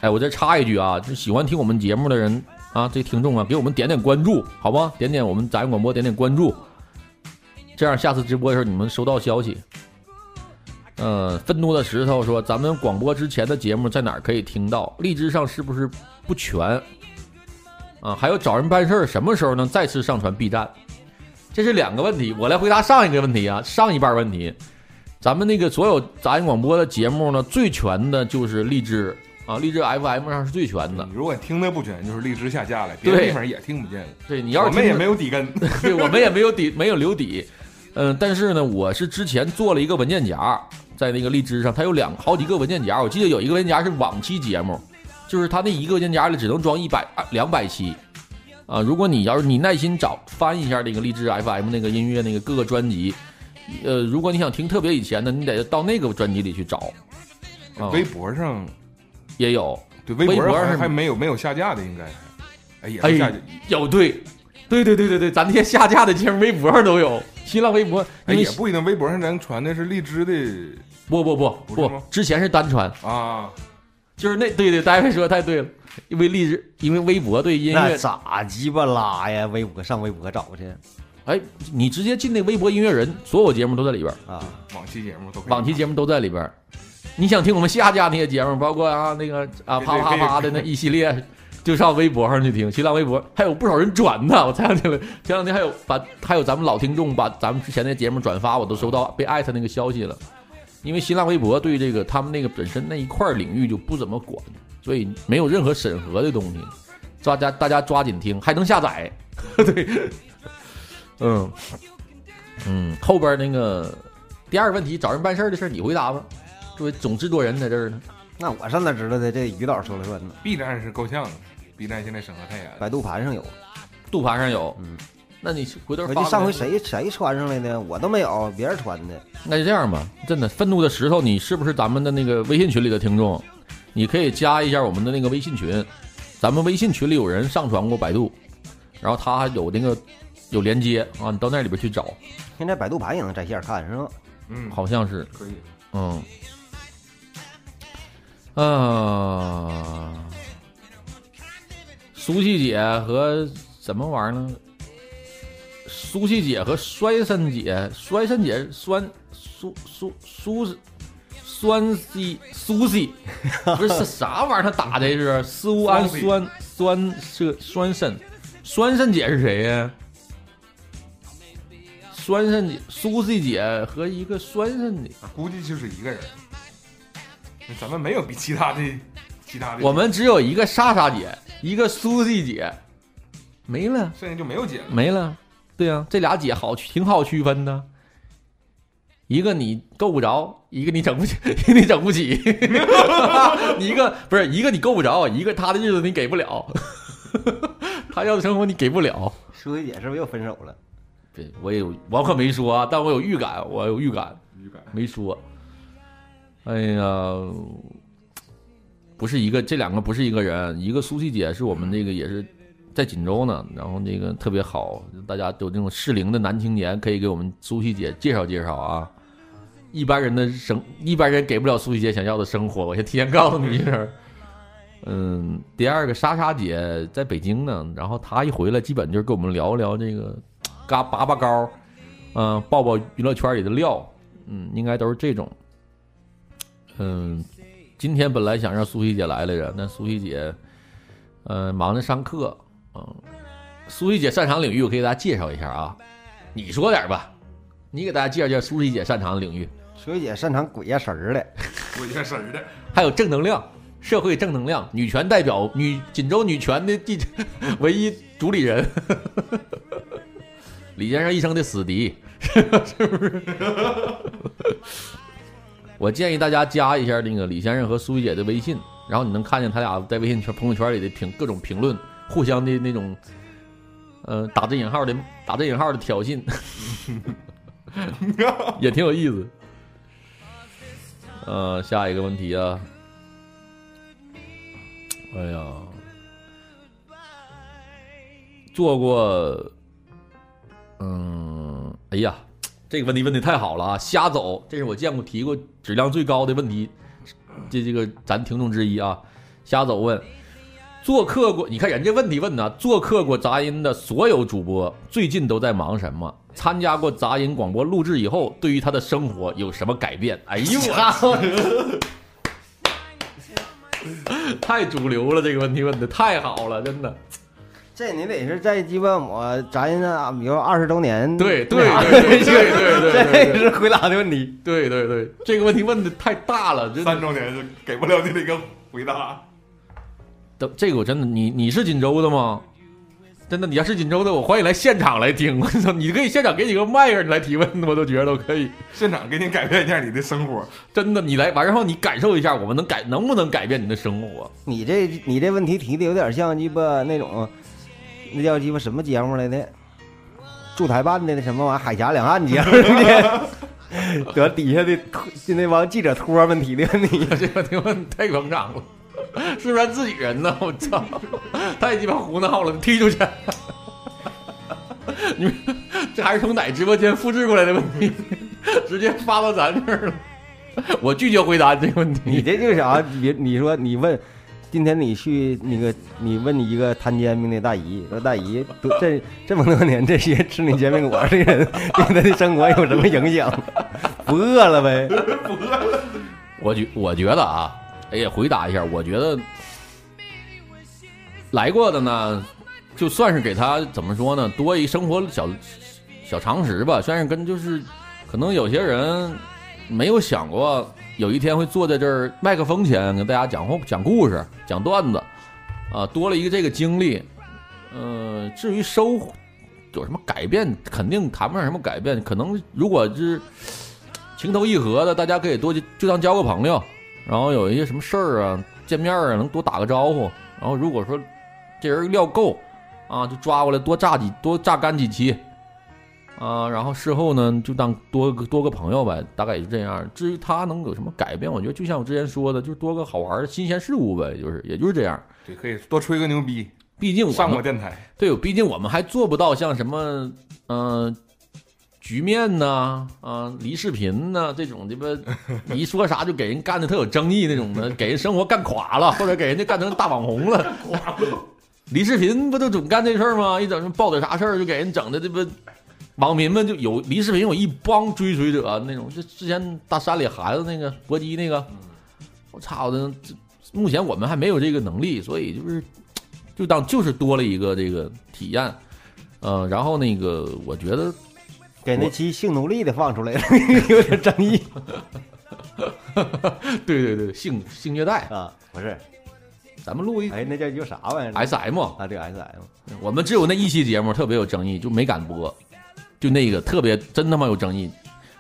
S7: 哎，我再插一句啊，就喜欢听我们节目的人啊，这听众啊，给我们点点关注，好吗？点点我们杂音广播，点点关注，这样下次直播的时候你们收到消息。嗯，愤怒的石头说：“咱们广播之前的节目在哪儿可以听到？荔枝上是不是不全？啊，还有找人办事儿，什么时候能再次上传 B 站？这是两个问题。我来回答上一个问题啊，上一半问题，咱们那个所有杂音广播的节目呢，最全的就是荔枝啊，荔枝 FM 上是最全的。
S9: 如果听的不全，就是荔枝下架了，别的地方也听不见了。
S7: 对你要是
S9: 我们也没有底根，
S7: 对我们也没有底，没有留底。嗯，但是呢，我是之前做了一个文件夹，在那个荔枝上，它有两好几个文件夹。我记得有一个文件夹是往期节目，就是它那一个文件夹里只能装一百、两百期。啊，如果你要是你耐心找翻一下那个荔枝 FM 那个音乐那个各个专辑，呃，如果你想听特别以前的，你得到那个专辑里去找。啊，
S9: 微博上
S7: 也有，
S9: 对微博上还还没有没有下架的，应该。哎呀，
S7: 哎
S9: 下架。
S7: 有对，对对对对对，咱那些下架的节目微博上都有，新浪微博，
S9: 哎，也不一定，微博上咱传的是荔枝的
S7: 不不不不
S9: 不，
S7: 之前是单传，
S9: 啊，
S7: 就是那对对，大卫说的太对了，因为荔枝，因为微博对音乐，
S8: 咋鸡巴拉呀？微博上微博找去
S7: 哎，你直接进那微博音乐人，所有节目都在里边，
S8: 啊！
S9: 往期节目都
S7: 往期节目都在里边。你想听我们下架那些节目，包括啊那个啊啪啪啪的那一系列，就上微博上去听，新浪微博还有不少人转呢。我前两天前两天还有把还有咱们老听众把咱们之前的节目转发，我都收到被艾特那个消息了。因为新浪微博对这个他们那个本身那一块领域就不怎么管，所以没有任何审核的东西。抓家大家抓紧听，还能下载。对，嗯嗯，后边那个第二个问题，找人办事儿的事儿你回答吧。作为总制作人在这儿呢，
S8: 那我上哪知道的？这于导说了算呢。
S9: B 站是够呛的，B 站现在审核太严了。
S8: 百度盘上有，
S7: 度盘上有，
S8: 嗯，
S7: 那你回头发
S8: 我记上回谁谁穿上来的？我都没有，别人穿的。
S7: 那就这样吧，真的，愤怒的石头，你是不是咱们的那个微信群里的听众？你可以加一下我们的那个微信群，咱们微信群里有人上传过百度，然后他还有那个有连接啊，你到那里边去找，
S8: 现在百度盘也能在线看是吧？
S9: 嗯，
S7: 好像是，
S9: 可以。
S7: 嗯，啊，苏西姐和什么玩意儿呢？苏西姐和衰参姐，衰参姐酸苏苏苏酸西苏西，不是是啥玩意儿？他打的是苏氨酸酸是酸肾，酸肾姐是谁呀？酸肾姐苏西姐和一个酸肾姐。
S9: 啊估计就是一个人。那咱们没有比其他的其他的，
S7: 我们只有一个莎莎姐，一个苏西姐，没了，
S9: 剩下就没有姐了。
S7: 没了。对呀、这俩姐好挺好区分的，一个你够不着，一个你整不起，一个你整不起，你 一个不是一个你够不着，一个他的日子你给不了，他要的生活你给不了。
S8: 舒淇姐是不是又分手了？
S7: 对，我有我可没说啊，但我有预感，我有预感，
S9: 预感
S7: 没说。哎呀，不是一个，这两个不是一个人，一个苏西姐是我们那个也是在锦州呢，然后这个特别好，大家有这种适龄的男青年可以给我们苏西姐介绍介绍啊。一般人的生，一般人给不了苏西姐想要的生活，我先提前告诉你一声。嗯，第二个莎莎姐在北京呢，然后她一回来，基本就是跟我们聊一聊这个嘎拔拔高，嗯、爆爆娱乐圈里的料，嗯，应该都是这种。嗯，今天本来想让苏西姐来来着，但苏西姐，呃，忙着上课，嗯，苏西姐擅长领域我可以给大家介绍一下啊，你说点吧，你给大家介绍介绍苏西姐擅长的领域，
S8: 苏西姐擅长鬼压神儿的，
S9: 鬼压神儿的，
S7: 还有正能量，社会正能量，女权代表，女锦州女权的第唯一主理人，李先生一生的死敌，是不是？我建议大家加一下那个李先生和苏西姐的微信，然后你能看见他俩在微信圈朋友圈里的评各种评论，互相的那种，呃，打着引号的打着引号的挑衅，也挺有意思。呃，下一个问题啊，哎呀，做过，嗯，哎呀，这个问题问的太好了啊！瞎走，这是我见过提过质量最高的问题，这这个咱听众之一啊，瞎走问，做客过，你看人家问题问的，做客过杂音的所有主播最近都在忙什么？参加过杂音广播录制以后，对于他的生活有什么改变？哎呦，太主流了！这个问题问的太好了，真的。
S8: 这你得是在鸡巴我杂音啊，比如二十周年，
S7: 对对对对对，
S8: 这是回答的问题。
S7: 对对对，这个问题问的太大了，
S9: 三周年是给不了你那个回答。
S7: 等这个我真的，你你是锦州的吗？真的，你要是锦州的，我欢迎来现场来听。我操，你可以现场给你个麦克，你来提问，我都觉得都可以。
S9: 现场给你改变一下你的生活。
S7: 真的，你来完然后，你感受一下，我们能改能不能改变你的生活？
S8: 你这你这问题提的有点像鸡巴那种，那叫鸡巴什么节目来的？驻台办的那什么玩意儿海峡两岸节目的，得底下的就那帮记者托问题的问题。
S7: 这个提问太捧场了，是不是咱自己人呢？我操，太鸡巴胡闹了，踢出去！你们这还是从哪直播间复制过来的问题，直接发到咱这儿了。我拒绝回答这个问题。
S8: 你这就是啥？你你说你问，今天你去那个，你问你一个摊煎饼的大姨，说大姨，这这么多年这些吃你煎饼果的人，对他的生活有什么影响？不饿了呗？
S7: 不饿了我觉我觉得啊，哎呀，回答一下，我觉得来过的呢，就算是给他怎么说呢，多一生活小小常识吧，算是跟就是，可能有些人没有想过有一天会坐在这儿麦克风前跟大家讲话、讲故事、讲段子，啊，多了一个这个经历。呃，至于收获有什么改变，肯定谈不上什么改变，可能如果是情投意合的，大家可以多就当交个朋友，然后有一些什么事儿啊，见面啊，能多打个招呼。然后如果说这人料够啊，就抓过来多榨几多榨干几期啊，然后事后呢就当多个多个朋友呗，大概也就这样。至于他能有什么改变，我觉得就像我之前说的，就是多个好玩的新鲜事物呗，就是也就是这样。
S9: 对，可以多吹个牛逼。
S7: 毕竟我
S9: 上过电台，
S7: 对，毕竟我们还做不到像什么，嗯、局面呐，啊，离视频呐这种鸡巴，一说啥就给人干的特有争议那种的，给人生活干垮了，或者给人家干成大网红了。离视频不都总干这事儿吗？一整什么爆点啥事儿就给人整的这不，网民们就有离视频有一帮追随者那种，就之前大山里孩子那个搏击那个，我操的，这目前我们还没有这个能力，所以就是。就当就是多了一个这个体验，呃，然后那个我觉得
S8: 给那期性奴隶的放出来了，有点争议。
S7: 对对对，性性虐待
S8: 啊，不是，
S7: 咱们录一
S8: 哎，那叫叫啥玩意儿
S7: ？S M
S8: 啊，对 S M，
S7: 我们只有那一期节目特别有争议，就没敢播，就那个特别真他妈有争议，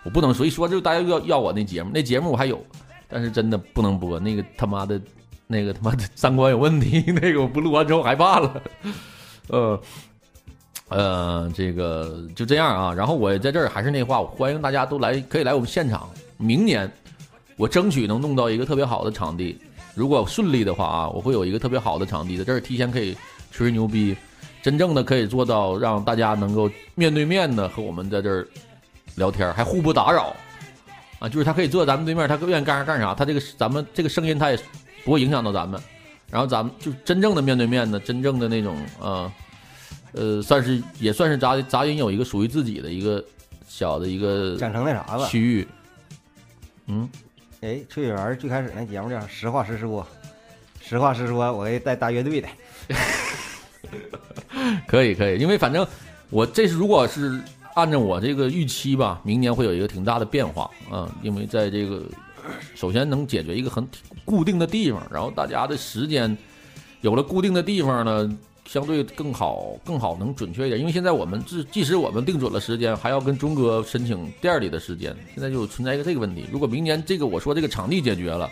S7: 我不能所以说就大家要要我那节目，那节目我还有，但是真的不能播，那个他妈的。那个他妈的三观有问题，那个我不录完之后害怕了，呃，呃，这个就这样啊。然后我在这儿还是那话，我欢迎大家都来，可以来我们现场。明年我争取能弄到一个特别好的场地，如果顺利的话啊，我会有一个特别好的场地，在这儿提前可以吹牛逼，真正的可以做到让大家能够面对面的和我们在这儿聊天，还互不打扰啊。就是他可以坐咱们对面，他愿意干啥干啥，他这个咱们这个声音他也。不会影响到咱们，然后咱们就真正的面对面的，真正的那种呃呃，算是也算是杂杂音有一个属于自己的一个小的一个
S8: 讲成那啥吧
S7: 区域。嗯，
S8: 哎，崔雪儿最开始那节目叫《实话实说》，实话实说，我给带大乐队的。
S7: 可以可以，因为反正我这是如果是按照我这个预期吧，明年会有一个挺大的变化啊，因为在这个。首先能解决一个很固定的地方，然后大家的时间有了固定的地方呢，相对更好，更好能准确一点。因为现在我们即即使我们定准了时间，还要跟钟哥申请店里的时间，现在就存在一个这个问题。如果明年这个我说这个场地解决了，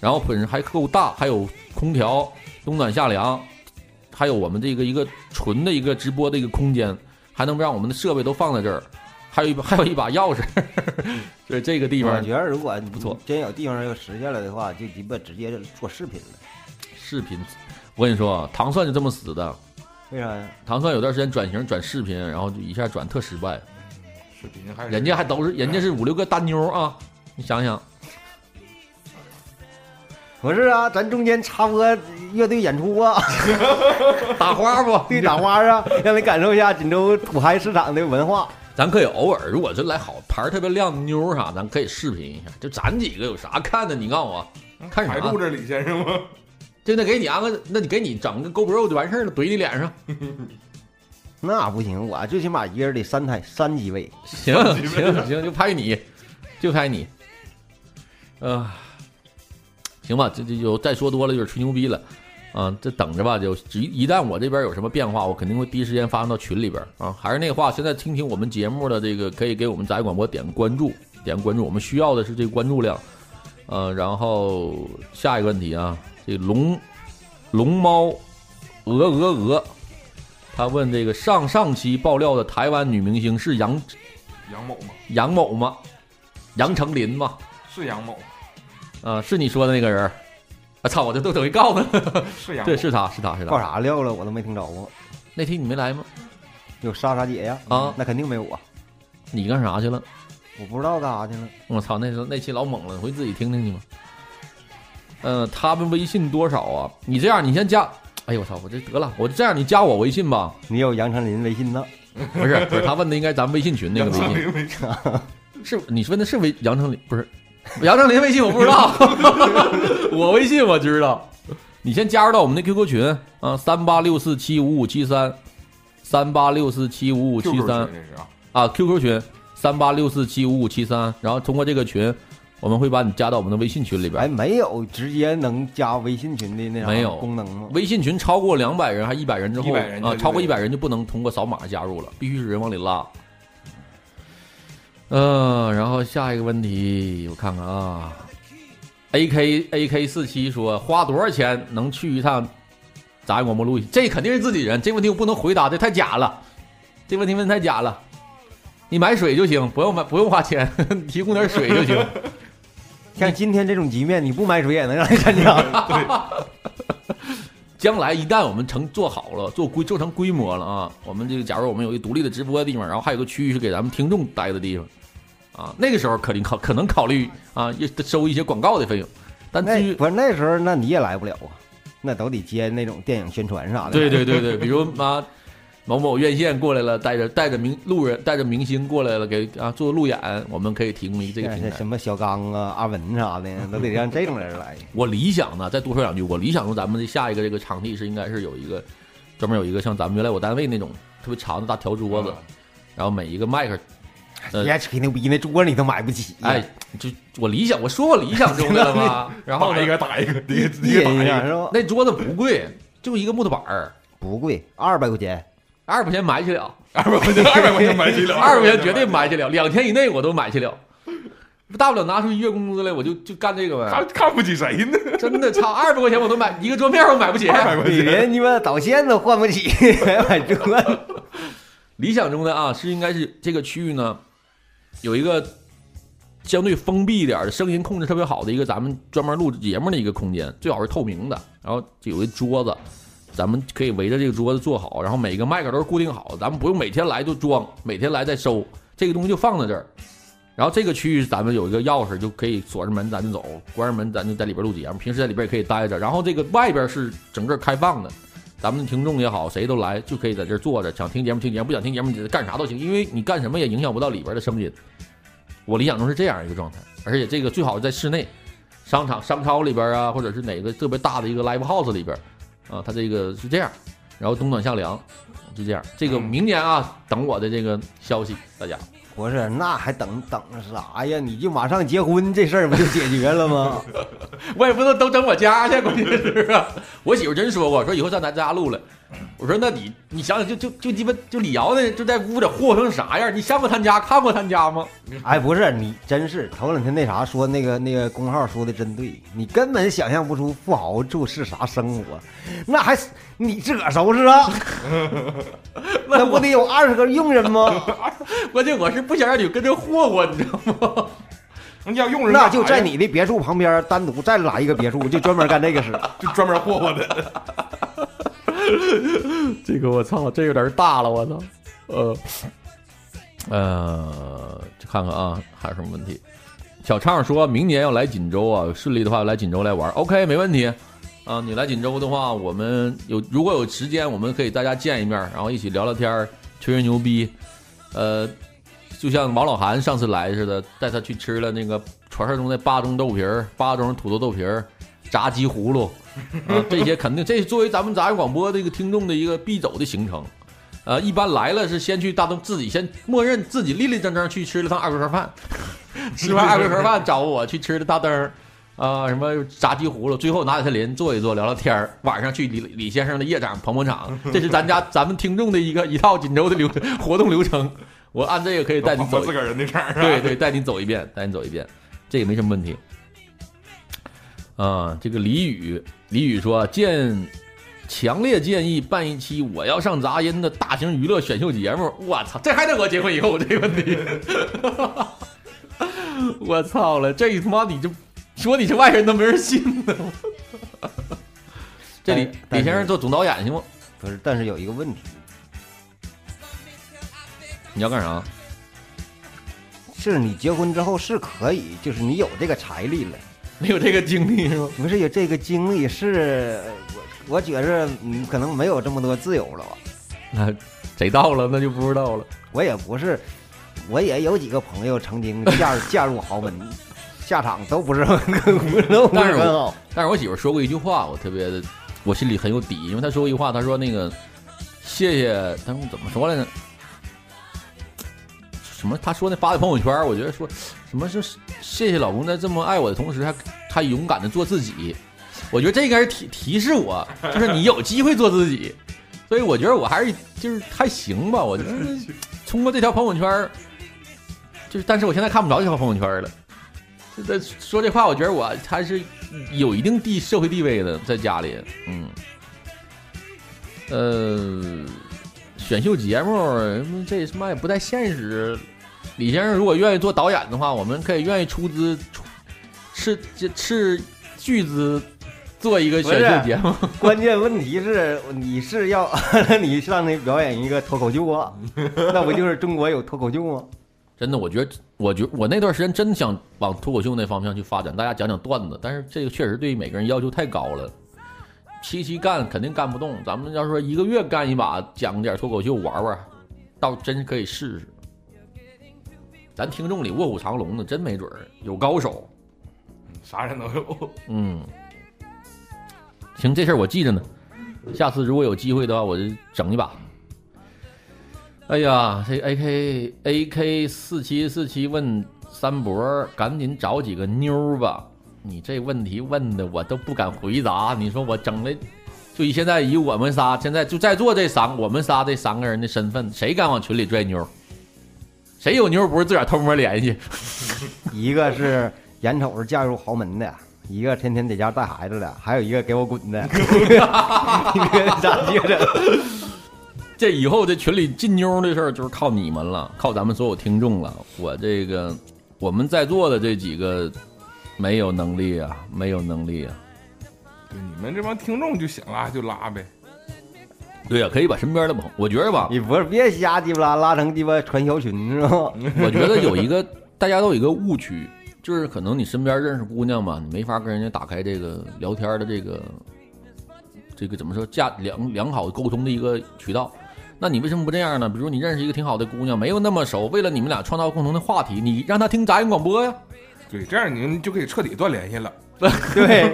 S7: 然后本身还够大，还有空调，冬暖夏凉，还有我们这个一个纯的一个直播的一个空间，还能让我们的设备都放在这儿。还有一把，还有一把钥匙，对 这个地方，
S8: 我觉得如果
S7: 不错，
S8: 真有地方要实现了的话，就鸡巴直接做视频了。
S7: 视频，我跟你说，糖蒜就这么死的。
S8: 为啥呀？
S7: 糖蒜有段时间转型转视频，然后就一下转特失败。
S9: 视频还
S7: 人家还都是人家是五六个大妞啊，你想想。
S8: 不是啊，咱中间插播乐队演出啊，
S7: 打花不？
S8: 对，打花啊，让你感受一下锦州土嗨市场的文化。
S7: 咱可以偶尔，如果是来好牌特别亮的妞啥，咱可以视频一下。就咱几个有啥看的？你告诉我，看啥？
S9: 还录着李先生吗？
S7: 就那给你安个，那你给你整个 GoPro 就完事儿了，怼你脸上。
S8: 那不行，我最起码一人得三台三机位。
S7: 行行行，就拍你，就拍你。啊，行吧，这这就再说多了就是吹牛逼了。啊，这等着吧，就一一旦我这边有什么变化，我肯定会第一时间发送到群里边啊。还是那话，现在听听我们节目的这个，可以给我们杂音广播点关注，点关注，我们需要的是这个关注量。呃，然后下一个问题啊，这龙龙猫鹅鹅鹅，他问这个上上期爆料的台湾女明星是杨
S9: 杨某吗？
S7: 杨某吗？杨丞琳吗？
S9: 是杨某，
S7: 啊，是你说的那个人儿？我、操，我这都等于告诉 他，
S9: 是杨。
S7: 对，是他是他是他。
S8: 告啥料了？我都没听着过。
S7: 那天你没来吗？
S8: 有莎莎姐呀？
S7: 啊
S8: 那肯定没有啊，
S7: 你干啥去了？
S8: 我不知道干啥去了。
S7: 我操，那时候那期老猛了，回去自己听听去吧。嗯、他们微信多少啊？你这样，你先加。哎呦我操，我这得了，我这样你加我微信吧。
S8: 你有杨丞琳微信呢？
S7: 不是 不是，他问的应该咱们微信群那个微信，是你问的是微杨丞琳不是杨丞琳微信我不知道，我微信我知道。你先加入到我们的 QQ 群啊，三八六四七五五七三，三八六四七五五七三
S9: 啊
S7: ，QQ 群三八六四七五五七三，然后通过这个群，我们会把你加到我们的微信群里边。
S8: 哎，没有直接能加微信群的那啥
S7: 没有
S8: 功能吗？
S7: 微信群超过两百人还一百人之后
S9: 100人
S7: 啊，超过一百人就不能通过扫码加入了，必须是人往里拉。嗯、然后下一个问题我看看啊，A K A K 四七说花多少钱能去一趟杂音广播录音？这肯定是自己人，这问题我不能回答，这太假了，这问题问得太假了。你买水就行，不用买，不用花钱，提供点水就行。
S8: 像今天这种局面，你不买水也能让人 参加。
S7: 将来一旦我们成做好了，做规做成规模了啊，我们这个假如我们有一个独立的直播的地方，然后还有个区域是给咱们听众待的地方，啊，那个时候肯定考可能考虑啊，也收一些广告的费用。但
S8: 那不是那时候，那你也来不了啊，那都得接那种电影宣传啥的。
S7: 对对对对，比如啊某某院线过来了，带着带着明路人带着明星过来了，给啊做路演，我们可以提供一个这个平台
S8: 什。么小刚啊、阿文啥的，都得让这种人来。
S7: 我理想呢，再多说两句，我理想中咱们的下一个这个场地是应该是有一个专门有一个像咱们原来我单位那种特别长的大条桌子，然后每一个麦克，呃
S8: 别吹牛逼，那桌你都买不起。
S7: 哎，，就我理想，我说我理想中的了吗？然后呢
S9: 打一，个打一个，一个打一个。
S8: 人一样是吧？
S7: 那桌子不贵，就一个木头板儿，
S8: 不贵，二百块钱。
S7: 二百块钱买起了，
S9: 二百块钱，二百块钱买起了，
S7: 二百块钱绝对买起了，两天以内我都买起了。大不了拿出一月工资来，我就就干这个
S9: 看
S7: 呗。
S9: 看不起谁呢？
S7: 真的，操 二百块钱我都买一个桌面，我买不起。
S9: 二百块
S8: 女
S9: 钱，
S8: 连你妈导线都换不起，还 买桌子？
S7: 理想中的啊，是应该是这个区域呢，有一个相对封闭一点的、声音控制特别好的一个咱们专门录节目的一个空间，最好是透明的，然后就有一桌子，咱们可以围着这个桌子坐好，然后每个麦克都是固定好，咱们不用每天来就装，每天来再收，这个东西就放在这儿。然后这个区域咱们有一个钥匙，就可以锁着门，咱就走；关上门，咱就在里边录节目。平时在里边也可以待着。然后这个外边是整个开放的，咱们听众也好，谁都来就可以在这儿坐着，想听节目听节目，不想听节目你干啥都行，因为你干什么也影响不到里边的声音。我理想中是这样一个状态，而且这个最好在室内，商场、商超里边啊，或者是哪个特别大的一个 live house 里边，啊，它这个是这样，然后冬暖夏凉，就这样。这个明年啊，等我的这个消息，大家。
S8: 不是，那还等等啥呀？你就马上结婚，这事儿不就解决了吗？
S7: 我也不能都整我家去，关键是啊，我媳妇真说过，说以后上咱家录了。我说那你你想想，就就就鸡巴就李瑶那就在屋里霍成啥样？你上过他家看过他家吗？
S8: 哎，不是，你真是头两天那啥说那个那个公号说的真对，你根本想象不出富豪住是啥生活，那还你自个儿收拾啊？那不得有二十个佣人吗？
S7: 关键我是不想让你跟着霍霍，你知道吗？
S9: 你要用人
S8: 那就在你的别墅旁边单独再拉一个别墅，就专门干这个事。
S9: 就专门霍霍的。
S7: 这个我操，这有点大了，我操，呃，呃，看看啊，还有什么问题？小畅说明年要来锦州啊，顺利的话来锦州来玩，OK，没问题。啊，你来锦州的话，我们有如果有时间，我们可以大家见一面，然后一起聊聊天，吹吹牛逼。呃，就像王老韩上次来似的，带他去吃了那个传说中的巴中豆皮儿、巴中土豆豆皮儿、炸鸡葫芦，啊，这些肯定这是作为咱们杂音广播这个听众的一个必走的行程。呃，一般来了是先去大东，自己先默认自己立立正正去吃了趟二锅头饭，吃完二锅头饭找我去吃的大灯儿，啊，什么炸鸡葫芦，最后拿铁特林坐一坐，聊聊天儿。晚上去李李先生的夜场捧捧场，这是咱家咱们听众的一个一套锦州的流活动流程。我按这个可以带你走。
S9: 自个儿人的
S7: 对对，带你走一遍，带你走一遍，这也没什么问题。啊，这个李宇，李宇说建，强烈建议办一期我要上杂音的大型娱乐选秀节目。我操，这还得我结婚以后这个问题？我操了，这他妈你就说你是外人都没人信呢。这李李先生做总导演行吗？
S8: 不是，但是有一个问题，
S7: 你要干啥？
S8: 是你结婚之后是可以，就是你有这个财力了，
S7: 没有这个经历是吗？
S8: 不是有这个经历，是我我觉着嗯可能没有这么多自由了吧。
S7: 那谁到了那就不知道了。
S8: 我也不是，我也有几个朋友曾经 嫁嫁入豪门，下场都不是很 都不
S7: 但是
S8: 是很好
S7: 我。但是我媳妇说过一句话，我特别的，我心里很有底，因为她说过一句话，她说那个谢谢，她说怎么说来着？什么？他说那发的朋友圈，我觉得说什么是谢谢老公在这么爱我的同时，还还勇敢的做自己。我觉得这应该是提提示我，就是你有机会做自己。所以我觉得我还是就是还行吧，我觉得通过这条朋友圈，就是但是我现在看不着这条朋友圈了。这说这话，我觉得我还是有一定地社会地位的，在家里，嗯，呃，选秀节目嗯这他妈也不太现实。李先生如果愿意做导演的话，我们可以愿意出资出斥斥巨资做一个选秀节目。
S8: 关键问题是，你是要 你上那表演一个脱口秀啊？那不就是中国有脱口秀吗？
S7: 真的，我觉得，我觉我那段时间真想往脱口秀那方向去发展，大家讲讲段子，但是这个确实对每个人要求太高了。期期干肯定干不动，咱们要说一个月干一把，讲点脱口秀玩玩，倒真是可以试试。咱听众里卧虎藏龙的，真没准儿有高手。
S9: 啥人都有。
S7: 嗯，行，这事儿我记着呢。下次如果有机会的话，我就整一把。哎呀，这 A K A K 四七四七问三伯，赶紧找几个妞儿吧。你这问题问的我都不敢回答。你说我整的，就以现在以我们仨现在就在座这三我们仨这三个人的身份，谁敢往群里拽妞儿？谁有妞儿不是自个儿偷摸联系？
S8: 一个是眼瞅着嫁入豪门的，一个天天在家带孩子的，还有一个给我滚的。咋接着？
S7: 这以后这群里进妞的事儿就是靠你们了，靠咱们所有听众了。我这个我们在座的这几个没有能力啊，没有能力啊。
S9: 对你们这帮听众就想拉就拉呗。
S7: 对呀、可以把身边的朋友，我觉得吧，
S8: 你不是别瞎鸡巴拉拉成鸡巴传销群是吧？
S7: 我觉得有一个大家都有一个误区，就是可能你身边认识姑娘嘛，你没法跟人家打开这个聊天的这个这个怎么说价良良好沟通的一个渠道。那你为什么不这样呢？比如你认识一个挺好的姑娘，没有那么熟，为了你们俩创造共同的话题，你让她听杂音广播呀。
S9: 对，这样你们就可以彻底断联系了。
S8: 对，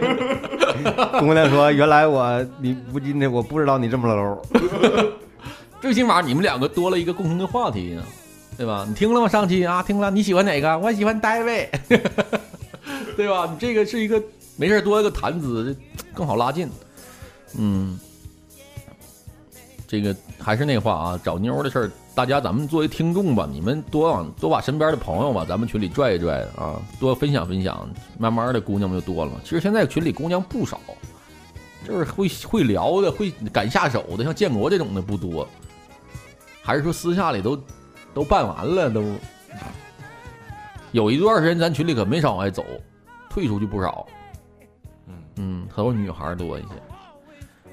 S8: 姑娘说：“原来我你不今天我不知道你这么 low。
S7: 最起码你们两个多了一个共同的话题呀，对吧？你听了吗？上期啊，听了。你喜欢哪个？我喜欢 David，，对吧？你这个是一个没事多一个谈资，更好拉近。嗯，这个还是那话啊，找妞的事儿，大家咱们作为听众吧，你们多往多把身边的朋友吧，咱们群里拽一拽啊，多分享分享，慢慢的姑娘们就多了。其实现在群里姑娘不少，就是会会聊的，会敢下手的，像建国这种的不多。还是说私下里都都办完了都？有一段时间咱群里可没少往外走，退出去不少。
S9: 嗯
S7: 嗯，都是女孩多一些。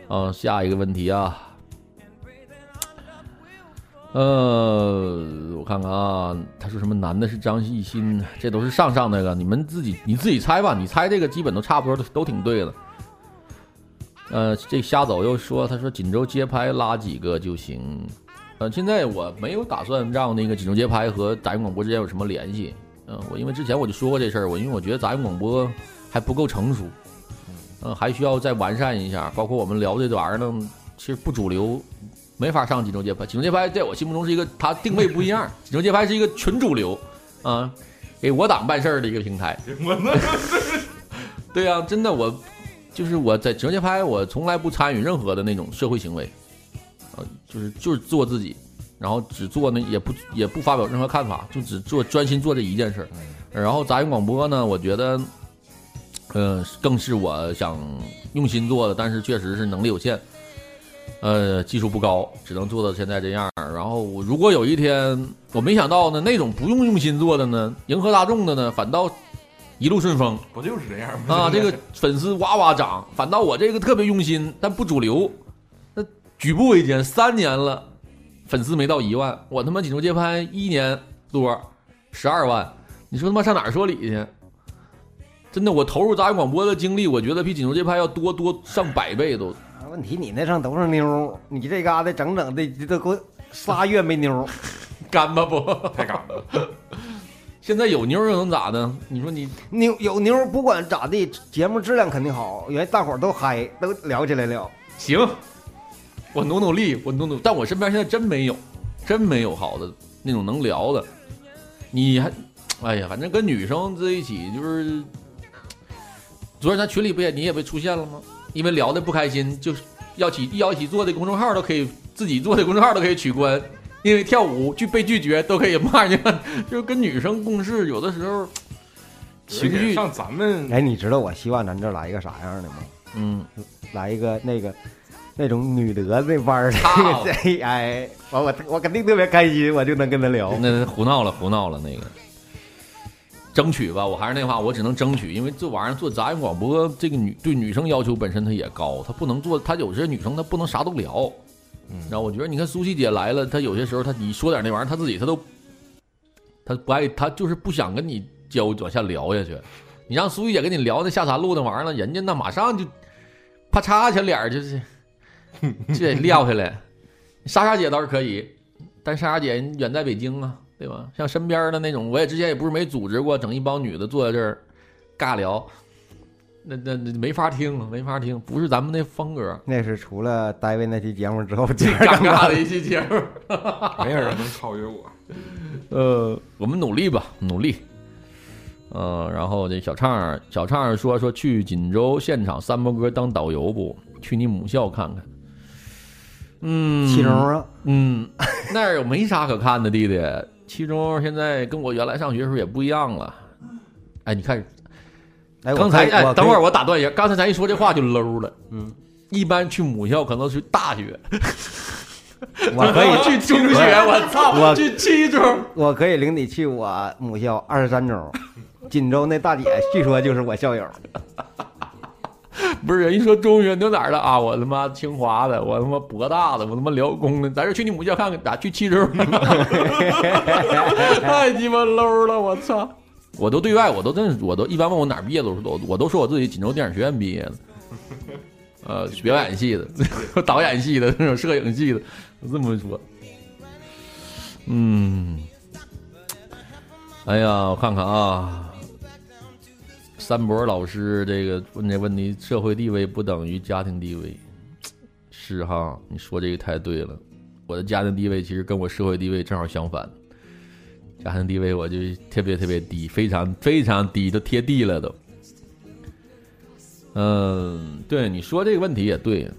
S7: 啊，下一个问题啊，呃，我看看啊，他说什么男的是张艺兴，这都是上上那个，你们自己你自己猜吧，你猜这个基本都差不多，都都挺对的。呃，这瞎走又说，他说锦州街拍拉几个就行。呃，现在我没有打算让那个锦州街拍和杂音广播之间有什么联系。嗯、我因为之前我就说过这事儿，我因为我觉得杂音广播还不够成熟，嗯、还需要再完善一下。包括我们聊这玩意儿呢，其实不主流，没法上锦州街拍。锦州街拍在我心目中是一个，它定位不一样。锦州街拍是一个纯主流，啊、给我党办事儿的一个平台。
S9: 我那
S7: 对呀、真的我就是我在锦州街拍，我从来不参与任何的那种社会行为，呃，就是就是做自己，然后只做那也不也不发表任何看法，就只做专心做这一件事儿。然后杂音广播呢，我觉得，嗯、更是我想用心做的，但是确实是能力有限，呃，技术不高，只能做到现在这样。然后我如果有一天我没想到呢，那种不用用心做的呢，迎合大众的呢，反倒一路顺风。
S9: 不就是这样吗？
S7: 啊，这个粉丝哇哇涨，反倒我这个特别用心，但不主流，那举步维艰，三年了，粉丝没到一万，我他妈锦州街拍一年多，十二万，你说他妈上哪儿说理去？真的，我投入杂音广播的精力，我觉得比锦州街拍要多多上百倍都。
S8: 问题你那上都是妞儿，你这嘎达整整的这都给我仨月没妞儿，
S7: 干巴不？
S9: 太干了。
S7: 现在有妞儿又能咋的？你说你
S8: 妞有妞儿不管咋地，节目质量肯定好，因为大伙儿都嗨，都聊起来了。
S7: 行，我努努力，我努努，但我身边现在真没有，真没有好的那种能聊的。你还，哎呀，反正跟女生在一起就是，昨天咱群里不也你也被出现了吗？因为聊的不开心，就是要起要一起做的公众号都可以自己做的公众号都可以取关，因为跳舞拒被拒绝都可以骂人家，就是跟女生共事，有的时候 情绪，
S9: 像咱们，
S8: 哎，你知道我希望咱这来一个啥样的吗？
S7: 嗯，
S8: 来一个那个那种女德那班儿的，这哎，完我我肯定特别开心，我就能跟他聊。
S7: 那胡闹了，胡闹了，那个。争取吧，我还是那话，我只能争取，因为这玩意儿做杂音广播，这个女对女生要求本身她也高，她不能做，她有些女生她不能啥都聊，然后我觉得你看苏西姐来了，她有些时候她你说点那玩意儿，她自己她都，她不爱，她就是不想跟你交往下聊下去，你让苏西姐跟你聊那下山路那玩意儿了，人家那马上就啪嚓小脸就是就得撂下来，莎莎姐倒是可以，但莎莎姐远在北京啊，对吧？像身边的那种，我也之前也不是没组织过，整一帮女的坐在这儿尬聊，那那那没法听，没法听，不是咱们那风格，
S8: 那是除了大卫那期节目之后
S7: 最
S8: 最
S7: 尴尬的一期节目。
S9: 没有人能超越我。
S7: 呃，我们努力吧，努力。呃，然后这小畅小畅说说去锦州现场三波哥当导游不？去你母校看看。嗯，
S8: 其中啊，
S7: 嗯，那儿有没啥可看的，弟弟。七中现在跟我原来上学的时候也不一样了。哎，你看，
S8: 哎，
S7: 刚才哎，等会儿
S8: 我
S7: 我打断一下，刚才咱一说这话就 low 了。
S8: 嗯，
S7: 一般去母校可能去大学，
S8: 我可以
S7: 去中学，我操，
S8: 我
S7: 去七中。
S8: 我可以领你去我母校二十三中，锦州那大姐据说就是我校友。
S7: 不是人家说中原，你都哪儿的啊？我他妈清华的，我他妈博大的，我他妈辽工的，咱这去你母校看看，咋去七中？太鸡巴 low 了，我操！我都对外，我都真，我都一般问我哪儿毕业的，我都我都说我自己锦州电影学院毕业的，呃，表演系的，导演系的，那种摄影系的，我这么说。嗯，哎呀，我看看啊。三博老师这个问这问题，社会地位不等于家庭地位，是哈？你说这个太对了。我的家庭地位其实跟我社会地位正好相反，家庭地位我就特别特别低，非常非常低，都贴地了都。嗯，对，你说这个问题也对。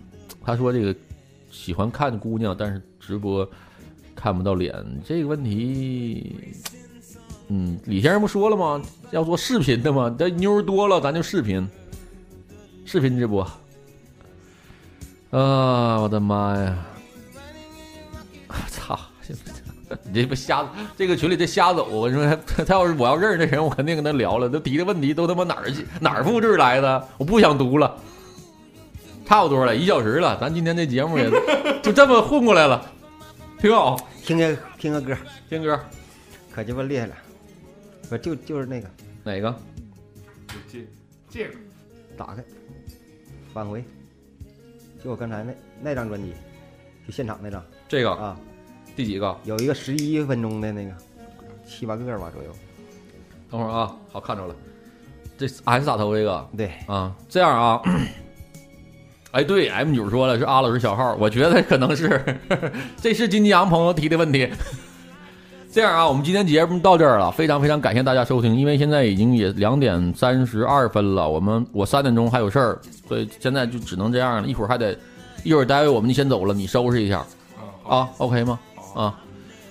S7: 他说这个喜欢看姑娘，但是直播看不到脸，这个问题。嗯，李先生不说了吗？要做视频的吗？这妞儿多了，咱就视频，视频直播。啊，我的妈呀！操！你 这不瞎，这个群里这瞎走。我说他，他要是我要认识这人，我肯定跟他聊了。他提的问题都他妈哪儿去哪儿复制来的？我不想读了。差不多了，一小时了，咱今天这节目也就这么混过来了，挺好。
S8: 听个听个歌，
S7: 听歌，
S8: 可鸡巴厉害了。不就就是那个
S7: 哪个？
S9: 这这个
S8: 打开，返回，就我刚才那那张专辑，就现场那张
S7: 这个
S8: 啊，
S7: 第几个？
S8: 有一个十一分钟的那个，七八个吧左右。
S7: 等会儿啊，好看着了，这 S 打头这个
S8: 对
S7: 啊，这样啊。哎，对，M 九说了是阿老师小号，我觉得可能是，这是金吉阳朋友提的问题。这样啊，我们今天节目到这儿了，非常非常感谢大家收听，因为现在已经也两点三十二分了，我们我三点钟还有事儿，所以现在就只能这样了，一会儿还得一会儿待会我们就先走了，你收拾一下啊，OK 吗？啊，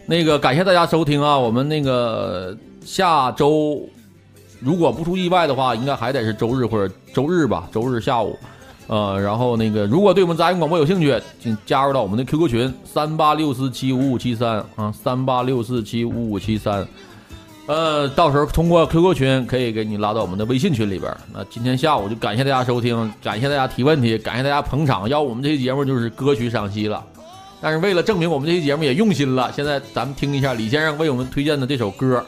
S7: 那个感谢大家收听啊，我们那个下周如果不出意外的话，应该还得是周日或者周日吧，周日下午。呃，然后那个，如果对我们杂音广播有兴趣，请加入到我们的 QQ 群三八六四七五五七三啊，三八六四七五五七三。呃，到时候通过 QQ 群可以给你拉到我们的微信群里边。那今天下午就感谢大家收听，感谢大家提问题，感谢大家捧场。要我们这期节目就是歌曲赏析了，但是为了证明我们这期节目也用心了，现在咱们听一下李先生为我们推荐的这首歌。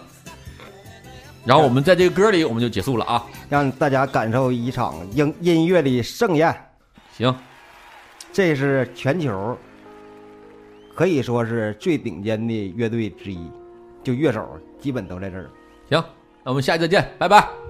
S7: 然后我们在这个歌里我们就结束了啊，
S8: 让大家感受一场音音乐的盛宴。
S7: 行，
S8: 这是全球可以说是最顶尖的乐队之一，就乐手基本都在这儿。
S7: 行，那我们下期再见，拜拜。